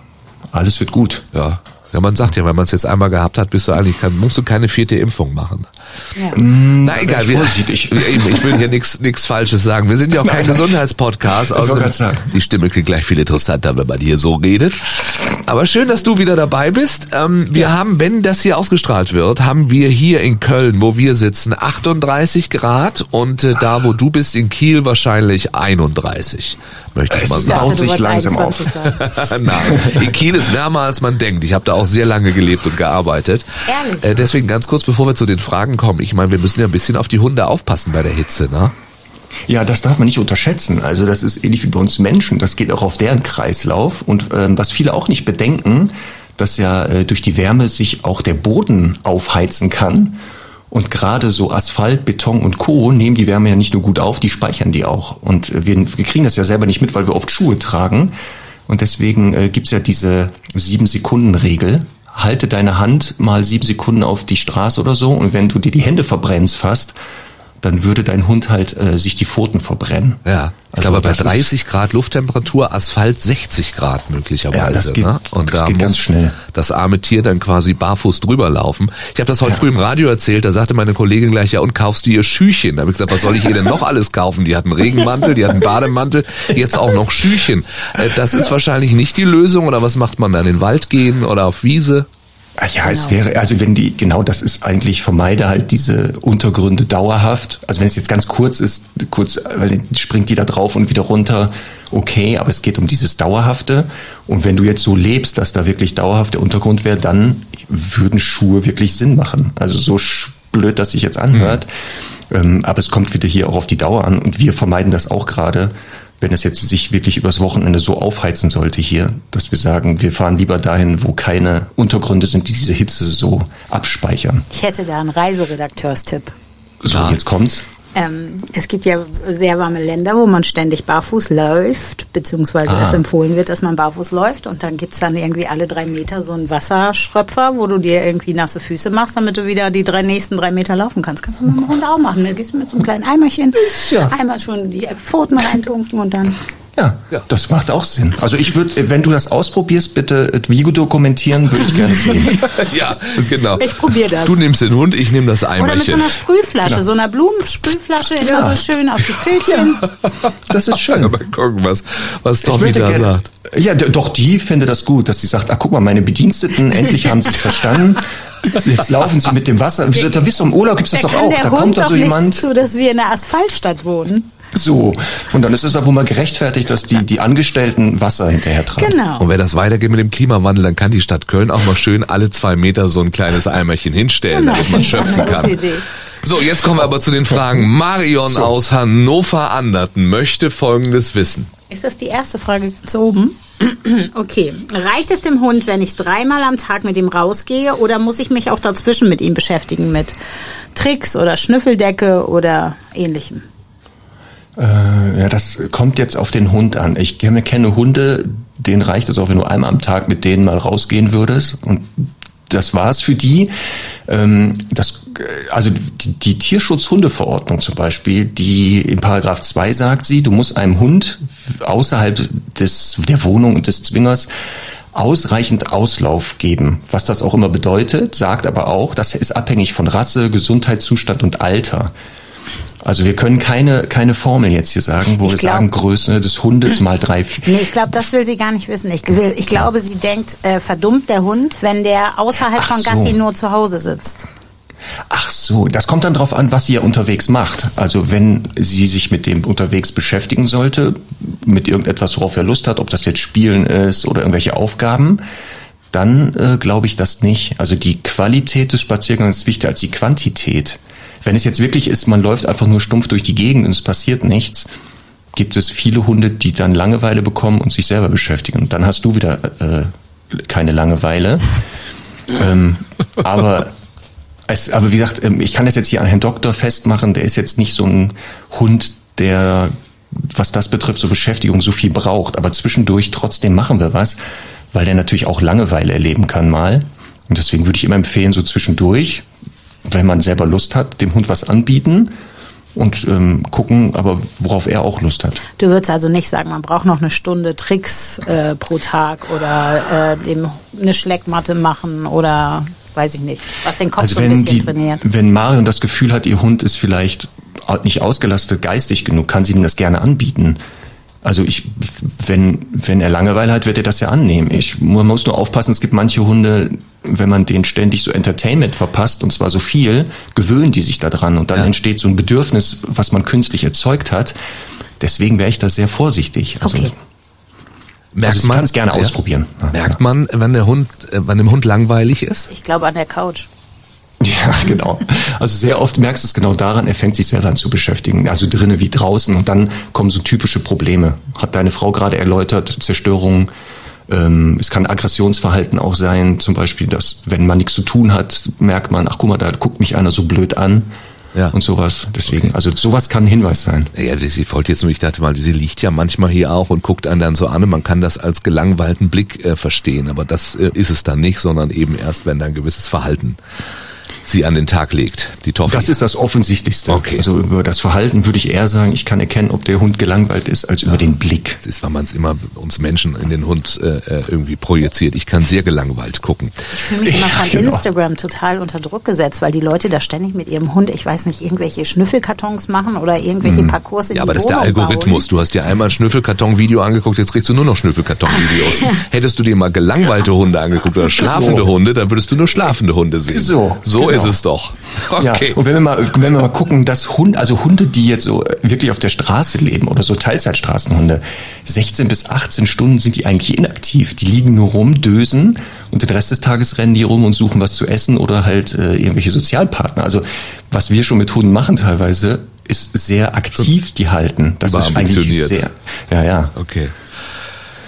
alles wird gut. Ja. Ja, man sagt ja, wenn man es jetzt einmal gehabt hat, bist du eigentlich kein, musst du keine vierte Impfung machen. Ja. Na egal, wir, ich, ich will hier nichts nichts Falsches sagen. Wir sind ja auch kein Gesundheitspodcast. Also die Stimme klingt gleich viel interessanter, wenn man hier so redet. Aber schön, dass du wieder dabei bist. Ähm, wir ja. haben, wenn das hier ausgestrahlt wird, haben wir hier in Köln, wo wir sitzen, 38 Grad und äh, da, wo du bist, in Kiel wahrscheinlich 31. Möchte ich mal sagen. Es sich langsam auf. Nein, in Kiel ist wärmer, als man denkt. Ich habe da auch sehr lange gelebt und gearbeitet. Ehrlich? Äh, deswegen ganz kurz, bevor wir zu den Fragen kommen. Ich meine, wir müssen ja ein bisschen auf die Hunde aufpassen bei der Hitze, ne? Ja, das darf man nicht unterschätzen. Also das ist ähnlich wie bei uns Menschen. Das geht auch auf deren Kreislauf. Und ähm, was viele auch nicht bedenken, dass ja äh, durch die Wärme sich auch der Boden aufheizen kann. Und gerade so Asphalt, Beton und Co. nehmen die Wärme ja nicht nur gut auf, die speichern die auch. Und wir, wir kriegen das ja selber nicht mit, weil wir oft Schuhe tragen. Und deswegen äh, gibt's ja diese Sieben-Sekunden-Regel. Halte deine Hand mal sieben Sekunden auf die Straße oder so und wenn du dir die Hände verbrennst fast, dann würde dein Hund halt äh, sich die Pfoten verbrennen. Ja, ich also glaube bei 30 Grad Lufttemperatur, Asphalt 60 Grad möglicherweise. Ja, das geht, ne? Und das da geht ganz schnell. Das arme Tier dann quasi barfuß drüber laufen. Ich habe das heute ja. früh im Radio erzählt, da sagte meine Kollegin gleich, ja und kaufst du ihr Schüchen? Da habe ich gesagt, was soll ich ihr denn noch alles kaufen? Die hat einen Regenmantel, die hat einen Bademantel, jetzt auch noch Schüchen. Äh, das ist wahrscheinlich nicht die Lösung oder was macht man dann? In den Wald gehen oder auf Wiese? Ah ja, genau. es wäre, also wenn die, genau das ist eigentlich, vermeide halt diese Untergründe dauerhaft. Also wenn es jetzt ganz kurz ist, kurz, springt die da drauf und wieder runter, okay, aber es geht um dieses Dauerhafte. Und wenn du jetzt so lebst, dass da wirklich dauerhaft der Untergrund wäre, dann würden Schuhe wirklich Sinn machen. Also so blöd, dass sich jetzt anhört. Mhm. aber es kommt wieder hier auch auf die Dauer an und wir vermeiden das auch gerade wenn es jetzt sich wirklich übers Wochenende so aufheizen sollte hier, dass wir sagen, wir fahren lieber dahin, wo keine Untergründe sind, die diese Hitze so abspeichern. Ich hätte da einen Reiseredakteurstipp. So, jetzt kommt's. Ähm, es gibt ja sehr warme Länder, wo man ständig barfuß läuft, beziehungsweise ah. es empfohlen wird, dass man barfuß läuft. Und dann gibt's dann irgendwie alle drei Meter so einen Wasserschröpfer, wo du dir irgendwie nasse Füße machst, damit du wieder die drei nächsten drei Meter laufen kannst. Kannst du mit dem Hund auch machen. Dann gehst du mit so einem kleinen Eimerchen, ja. einmal schon die Pfoten reintunken und dann ja, ja, das macht auch Sinn. Also ich würde, wenn du das ausprobierst, bitte Video dokumentieren, würde ich gerne sehen. ja, genau. Ich probiere das. Du nimmst den Hund, ich nehme das Eimerchen. Oder mit so einer Sprühflasche, genau. so einer Blumensprühflasche, immer ja. so schön auf die Pfötchen. Ja. Das ist schön. Mal gucken, was, was Tommy da gerne, sagt. Ja, doch, die finde das gut, dass sie sagt, ach guck mal, meine Bediensteten, endlich haben sie es verstanden. Jetzt laufen sie mit dem Wasser. Da wisst ihr, im Urlaub gibt es das doch auch. Da kommt da so jemand. Zu, dass wir in der Asphaltstadt wohnen. So. Und dann ist es da wohl mal gerechtfertigt, dass die, die Angestellten Wasser hinterher tragen. Genau. Und wenn das weitergeht mit dem Klimawandel, dann kann die Stadt Köln auch mal schön alle zwei Meter so ein kleines Eimerchen hinstellen, genau. damit man schöpfen kann. So, jetzt kommen wir aber zu den Fragen. Marion so. aus Hannover-Anderten möchte Folgendes wissen. Ist das die erste Frage ganz oben? Okay. Reicht es dem Hund, wenn ich dreimal am Tag mit ihm rausgehe oder muss ich mich auch dazwischen mit ihm beschäftigen mit Tricks oder Schnüffeldecke oder ähnlichem? Äh, ja, das kommt jetzt auf den Hund an. Ich kenne Hunde, denen reicht es auch, wenn du einmal am Tag mit denen mal rausgehen würdest. Und das war's für die. Ähm, das, also die, die Tierschutzhundeverordnung zum Beispiel, die in Paragraph 2 sagt sie, du musst einem Hund außerhalb des, der Wohnung und des Zwingers ausreichend Auslauf geben, was das auch immer bedeutet, sagt aber auch, das ist abhängig von Rasse, Gesundheitszustand und Alter. Also wir können keine, keine Formel jetzt hier sagen, wo ich wir glaub, sagen, Größe des Hundes mal drei, vier. Nee, ich glaube, das will sie gar nicht wissen. Ich, will, ich glaube, sie denkt, äh, verdummt der Hund, wenn der außerhalb Ach von Gassi so. nur zu Hause sitzt. Ach so, das kommt dann drauf an, was sie ja unterwegs macht. Also wenn sie sich mit dem unterwegs beschäftigen sollte, mit irgendetwas, worauf er Lust hat, ob das jetzt Spielen ist oder irgendwelche Aufgaben, dann äh, glaube ich das nicht. Also die Qualität des Spaziergangs ist wichtiger als die Quantität. Wenn es jetzt wirklich ist, man läuft einfach nur stumpf durch die Gegend und es passiert nichts, gibt es viele Hunde, die dann Langeweile bekommen und sich selber beschäftigen. Und dann hast du wieder äh, keine Langeweile. ähm, aber es, aber wie gesagt, ähm, ich kann das jetzt hier an Herrn Doktor festmachen. Der ist jetzt nicht so ein Hund, der, was das betrifft, so Beschäftigung so viel braucht. Aber zwischendurch trotzdem machen wir was, weil der natürlich auch Langeweile erleben kann mal. Und deswegen würde ich immer empfehlen, so zwischendurch wenn man selber Lust hat, dem Hund was anbieten. und ähm, gucken, aber worauf er auch Lust hat. Du würdest also nicht sagen, man braucht noch eine Stunde Tricks äh, pro Tag oder äh, dem eine Schleckmatte machen oder weiß ich nicht, was den Kopf also so ein bisschen die, trainiert. Wenn Marion das Gefühl hat, ihr Hund ist vielleicht nicht ausgelastet geistig genug, kann sie ihm das gerne anbieten. Also ich, wenn, wenn er Langeweile hat, wird er das ja annehmen. Ich, man muss nur aufpassen, es gibt manche Hunde, wenn man denen ständig so Entertainment verpasst, und zwar so viel, gewöhnen die sich daran und dann ja. entsteht so ein Bedürfnis, was man künstlich erzeugt hat. Deswegen wäre ich da sehr vorsichtig. Also, okay. Merkt also man es gerne ja. ausprobieren. Merkt man, wenn der Hund, äh, wenn dem Hund langweilig ist? Ich glaube an der Couch. Ja, genau. Also sehr oft merkst du es genau daran, er fängt sich selber an zu beschäftigen. Also drinnen wie draußen und dann kommen so typische Probleme. Hat deine Frau gerade erläutert, Zerstörung. Ähm, es kann Aggressionsverhalten auch sein, zum Beispiel, dass wenn man nichts zu tun hat, merkt man, ach guck mal, da guckt mich einer so blöd an ja. und sowas. Deswegen, okay. also sowas kann ein Hinweis sein. Ja, sie wollte jetzt nur, ich dachte mal, sie liegt ja manchmal hier auch und guckt einen dann so an und man kann das als gelangweilten Blick äh, verstehen, aber das äh, ist es dann nicht, sondern eben erst, wenn da ein gewisses Verhalten sie an den Tag legt, die Toffee. Das ist das Offensichtlichste. Okay. Also über das Verhalten würde ich eher sagen, ich kann erkennen, ob der Hund gelangweilt ist, als ja. über den Blick. Das ist, weil man es immer uns Menschen in den Hund äh, äh, irgendwie projiziert. Ich kann sehr gelangweilt gucken. Ich fühle mich immer von genau. Instagram total unter Druck gesetzt, weil die Leute da ständig mit ihrem Hund, ich weiß nicht, irgendwelche Schnüffelkartons machen oder irgendwelche mhm. Parcours in Ja, aber das ist der Algorithmus. Bauen. Du hast dir einmal ein Schnüffelkarton-Video angeguckt, jetzt kriegst du nur noch Schnüffelkarton-Videos. Hättest du dir mal gelangweilte Hunde angeguckt oder schlafende so. Hunde, dann würdest du nur schlafende Hunde sehen. So, so genau. Ist es doch. Okay. Ja, und wenn wir mal, wenn wir mal gucken, dass Hunde, also Hunde, die jetzt so wirklich auf der Straße leben oder so Teilzeitstraßenhunde, 16 bis 18 Stunden sind die eigentlich inaktiv. Die liegen nur rum, dösen und den Rest des Tages rennen die rum und suchen was zu essen oder halt äh, irgendwelche Sozialpartner. Also was wir schon mit Hunden machen teilweise, ist sehr aktiv die halten. Das ist eigentlich sehr. Ja, ja. Okay.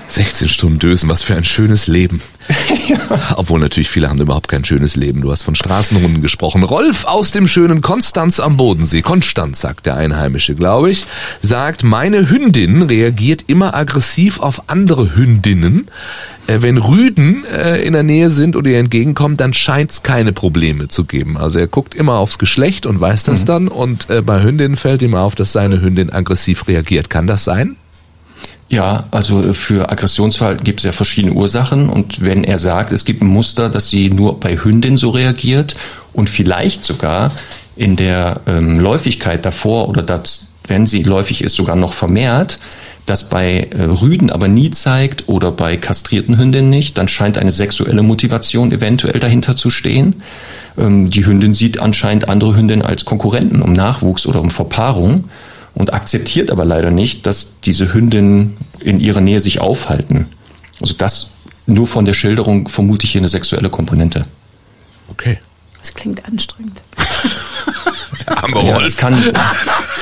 16 Stunden dösen, was für ein schönes Leben. ja. Obwohl natürlich viele haben überhaupt kein schönes Leben. Du hast von Straßenhunden gesprochen. Rolf aus dem schönen Konstanz am Bodensee, Konstanz sagt der Einheimische, glaube ich, sagt, meine Hündin reagiert immer aggressiv auf andere Hündinnen. Äh, wenn Rüden äh, in der Nähe sind oder ihr entgegenkommen, dann scheint es keine Probleme zu geben. Also er guckt immer aufs Geschlecht und weiß das mhm. dann und äh, bei Hündinnen fällt ihm auf, dass seine Hündin aggressiv reagiert. Kann das sein? Ja, also für Aggressionsverhalten gibt es ja verschiedene Ursachen und wenn er sagt, es gibt ein Muster, dass sie nur bei Hündin so reagiert und vielleicht sogar in der ähm, Läufigkeit davor oder das, wenn sie läufig ist, sogar noch vermehrt, das bei äh, Rüden aber nie zeigt oder bei kastrierten Hündinnen nicht, dann scheint eine sexuelle Motivation eventuell dahinter zu stehen. Ähm, die Hündin sieht anscheinend andere Hündinnen als Konkurrenten um Nachwuchs oder um Verpaarung und akzeptiert aber leider nicht, dass diese Hündinnen in ihrer Nähe sich aufhalten. Also das nur von der Schilderung vermute ich hier eine sexuelle Komponente. Okay. Das klingt anstrengend. Arme ja, das, kann,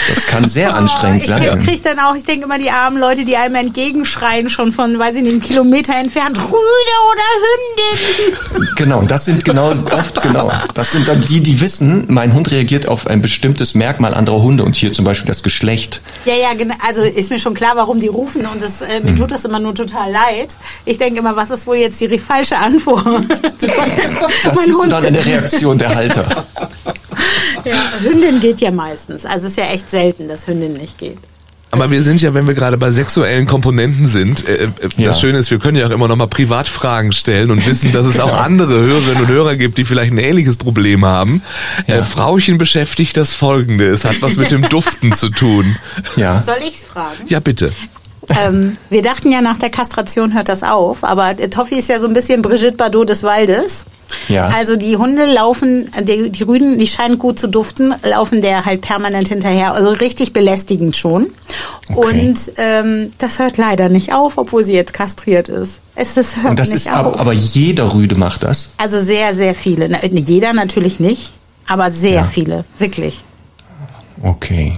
das kann sehr oh, anstrengend sein. Ich kriege dann auch, ich denke immer, die armen Leute, die einem entgegenschreien, schon von, weiß ich nicht, einen Kilometer entfernt, Rüde oder Hündin. Genau, und das sind genau, oft genau, das sind dann die, die wissen, mein Hund reagiert auf ein bestimmtes Merkmal anderer Hunde und hier zum Beispiel das Geschlecht. Ja, ja, genau, also ist mir schon klar, warum die rufen und das, äh, mir hm. tut das immer nur total leid. Ich denke immer, was ist wohl jetzt die falsche Antwort? das mein siehst Hund. du dann in der Reaktion der Halter. Ja, Hündin geht ja meistens. Also es ist ja echt selten, dass Hündin nicht geht. Aber wir sind ja, wenn wir gerade bei sexuellen Komponenten sind, äh, äh, das ja. Schöne ist, wir können ja auch immer noch mal Privatfragen stellen und wissen, dass es auch andere Hörerinnen und Hörer gibt, die vielleicht ein ähnliches Problem haben. Ja. Äh, Frauchen beschäftigt das Folgende. Es hat was mit dem Duften zu tun. Ja. Soll ich's fragen? Ja, bitte. Ähm, wir dachten ja, nach der Kastration hört das auf, aber Toffi ist ja so ein bisschen Brigitte Bardot des Waldes. Ja. Also die Hunde laufen, die, die Rüden, die scheinen gut zu duften, laufen der halt permanent hinterher, also richtig belästigend schon. Okay. Und ähm, das hört leider nicht auf, obwohl sie jetzt kastriert ist. Es ist, hört Und das nicht ist auf. aber jeder Rüde macht das? Also sehr, sehr viele. Jeder natürlich nicht, aber sehr ja. viele, wirklich. Okay.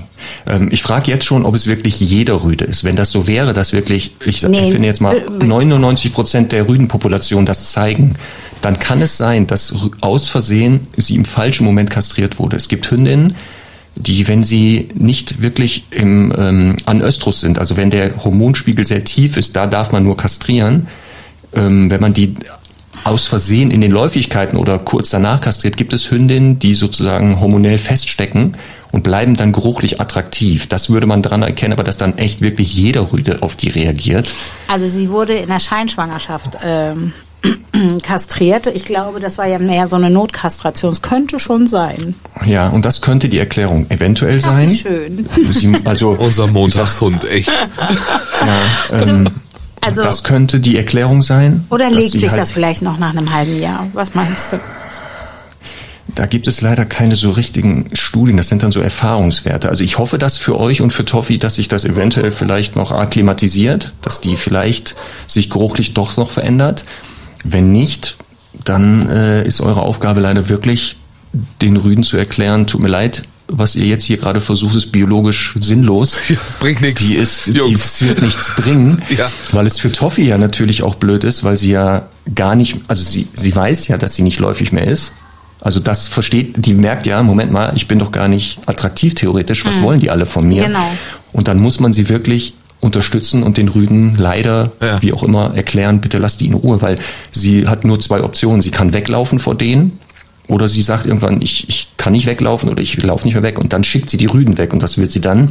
Ähm, ich frage jetzt schon, ob es wirklich jeder Rüde ist. Wenn das so wäre, dass wirklich, ich, nee. ich finde jetzt mal 99 Prozent der Rüdenpopulation das zeigen, dann kann es sein, dass aus Versehen sie im falschen Moment kastriert wurde. Es gibt Hündinnen, die, wenn sie nicht wirklich im ähm, an Östrus sind, also wenn der Hormonspiegel sehr tief ist, da darf man nur kastrieren. Ähm, wenn man die aus Versehen in den Läufigkeiten oder kurz danach kastriert, gibt es Hündinnen, die sozusagen hormonell feststecken und bleiben dann geruchlich attraktiv. Das würde man daran erkennen, aber dass dann echt wirklich jeder Rüde auf die reagiert. Also sie wurde in der Scheinschwangerschaft ähm, kastriert. Ich glaube, das war ja mehr so eine Notkastration. Es könnte schon sein. Ja, und das könnte die Erklärung eventuell Ach, sein. wie schön. Sie, also, Unser Montagshund, echt. ja, ähm, Also, das könnte die Erklärung sein. oder legt sich halt- das vielleicht noch nach einem halben Jahr? Was meinst du? Da gibt es leider keine so richtigen Studien. Das sind dann so Erfahrungswerte. Also ich hoffe, dass für euch und für Toffi, dass sich das eventuell vielleicht noch akklimatisiert, dass die vielleicht sich geruchlich doch noch verändert. Wenn nicht, dann äh, ist eure Aufgabe leider wirklich, den Rüden zu erklären, tut mir leid, was ihr jetzt hier gerade versucht, ist biologisch sinnlos. Ja, bringt nichts. Die ist, die Jungs. wird nichts bringen, Ja. weil es für Toffi ja natürlich auch blöd ist, weil sie ja gar nicht, also sie, sie weiß ja, dass sie nicht läufig mehr ist. Also das versteht, die merkt ja, Moment mal, ich bin doch gar nicht attraktiv theoretisch, was wollen die alle von mir? Genau. Und dann muss man sie wirklich unterstützen und den Rüden leider, Ja. wie auch immer, erklären, bitte lass die in Ruhe, weil sie hat nur zwei Optionen. Sie kann weglaufen vor denen oder sie sagt irgendwann, ich, ich kann nicht weglaufen oder ich laufe nicht mehr weg und dann schickt sie die Rüden weg und das wird sie dann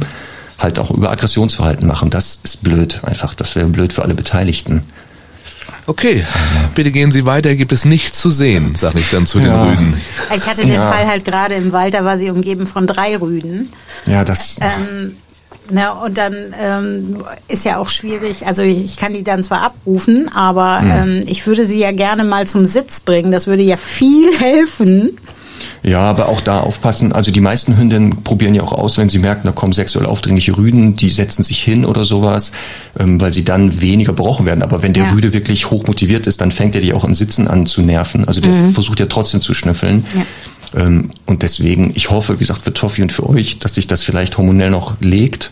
halt auch über Aggressionsverhalten machen. Das ist blöd einfach. Das wäre blöd für alle Beteiligten. Okay, bitte gehen Sie weiter, gibt es nichts zu sehen, sag ich dann zu den Ja. Rüden. Ich hatte den Ja. Fall halt gerade im Wald, da war sie umgeben von drei Rüden. Ja, das. Ähm, na, und dann ähm, ist ja auch schwierig, also ich kann die dann zwar abrufen, aber ähm, ich würde sie ja gerne mal zum Sitz bringen. Das würde ja viel helfen. Ja, aber auch da aufpassen. Also die meisten Hündinnen probieren ja auch aus, wenn sie merken, da kommen sexuell aufdringliche Rüden, die setzen sich hin oder sowas, ähm, weil sie dann weniger berochen werden. Aber wenn der Ja. Rüde wirklich hoch motiviert ist, dann fängt er die auch im Sitzen an zu nerven. Also der versucht ja trotzdem zu schnüffeln. Ähm, und deswegen, ich hoffe, wie gesagt, für Toffi und für euch, dass sich das vielleicht hormonell noch legt.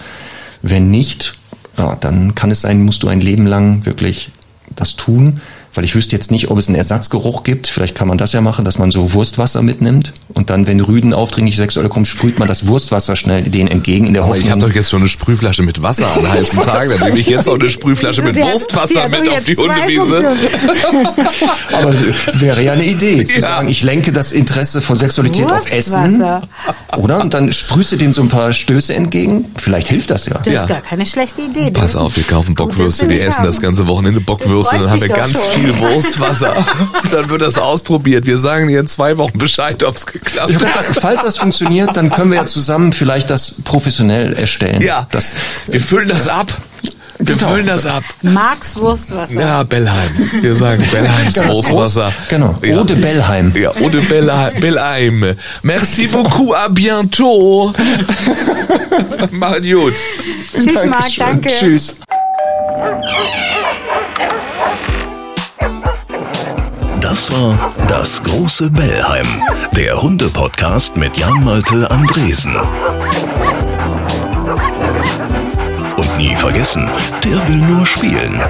Wenn nicht, ja, dann kann es sein, musst du ein Leben lang wirklich das tun. Weil ich wüsste jetzt nicht, ob es einen Ersatzgeruch gibt. Vielleicht kann man das ja machen, dass man so Wurstwasser mitnimmt. Und dann, wenn Rüden aufdringlich sexuell kommen, sprüht man das Wurstwasser schnell denen entgegen in der Aber ich habe Hoffnung. doch jetzt schon eine Sprühflasche mit Wasser an heißen Tagen, dann nehme ich jetzt noch eine Sprühflasche mit Die die Wurstwasser mit auf die Hundewiese. Aber wäre ja eine Idee, zu Ja. sagen, ich lenke das Interesse von Sexualität auf Essen. Wurstwasser. Oder? Und dann sprühst du denen so ein paar Stöße entgegen. Vielleicht hilft das ja. Das Ja. ist gar keine schlechte Idee. Pass auf, wir kaufen Bockwürste, wir ich essen haben. das ganze Wochenende Bockwürste, dann haben wir ganz doch viel. Wurstwasser. dann wird das ausprobiert. Wir sagen dir in zwei Wochen Bescheid, ob es geklappt Ich hat. falls das funktioniert, dann können wir ja zusammen vielleicht das professionell erstellen. Ja, Das, wir füllen das ab. Wir Genau. füllen das ab. Max Wurstwasser. Ja, Bellheim. Wir sagen Bellheims Ganz Wurstwasser. Genau. Ja. Ode Bellheim. Ja, Eau de Bellheim. Bellheim. Merci beaucoup, à bientôt. Macht gut. Tschüss, Marc, danke. Tschüss. Das war das große Bellheim, der Hunde-Podcast mit Jan-Malte Andresen. Und nie vergessen, der will nur spielen.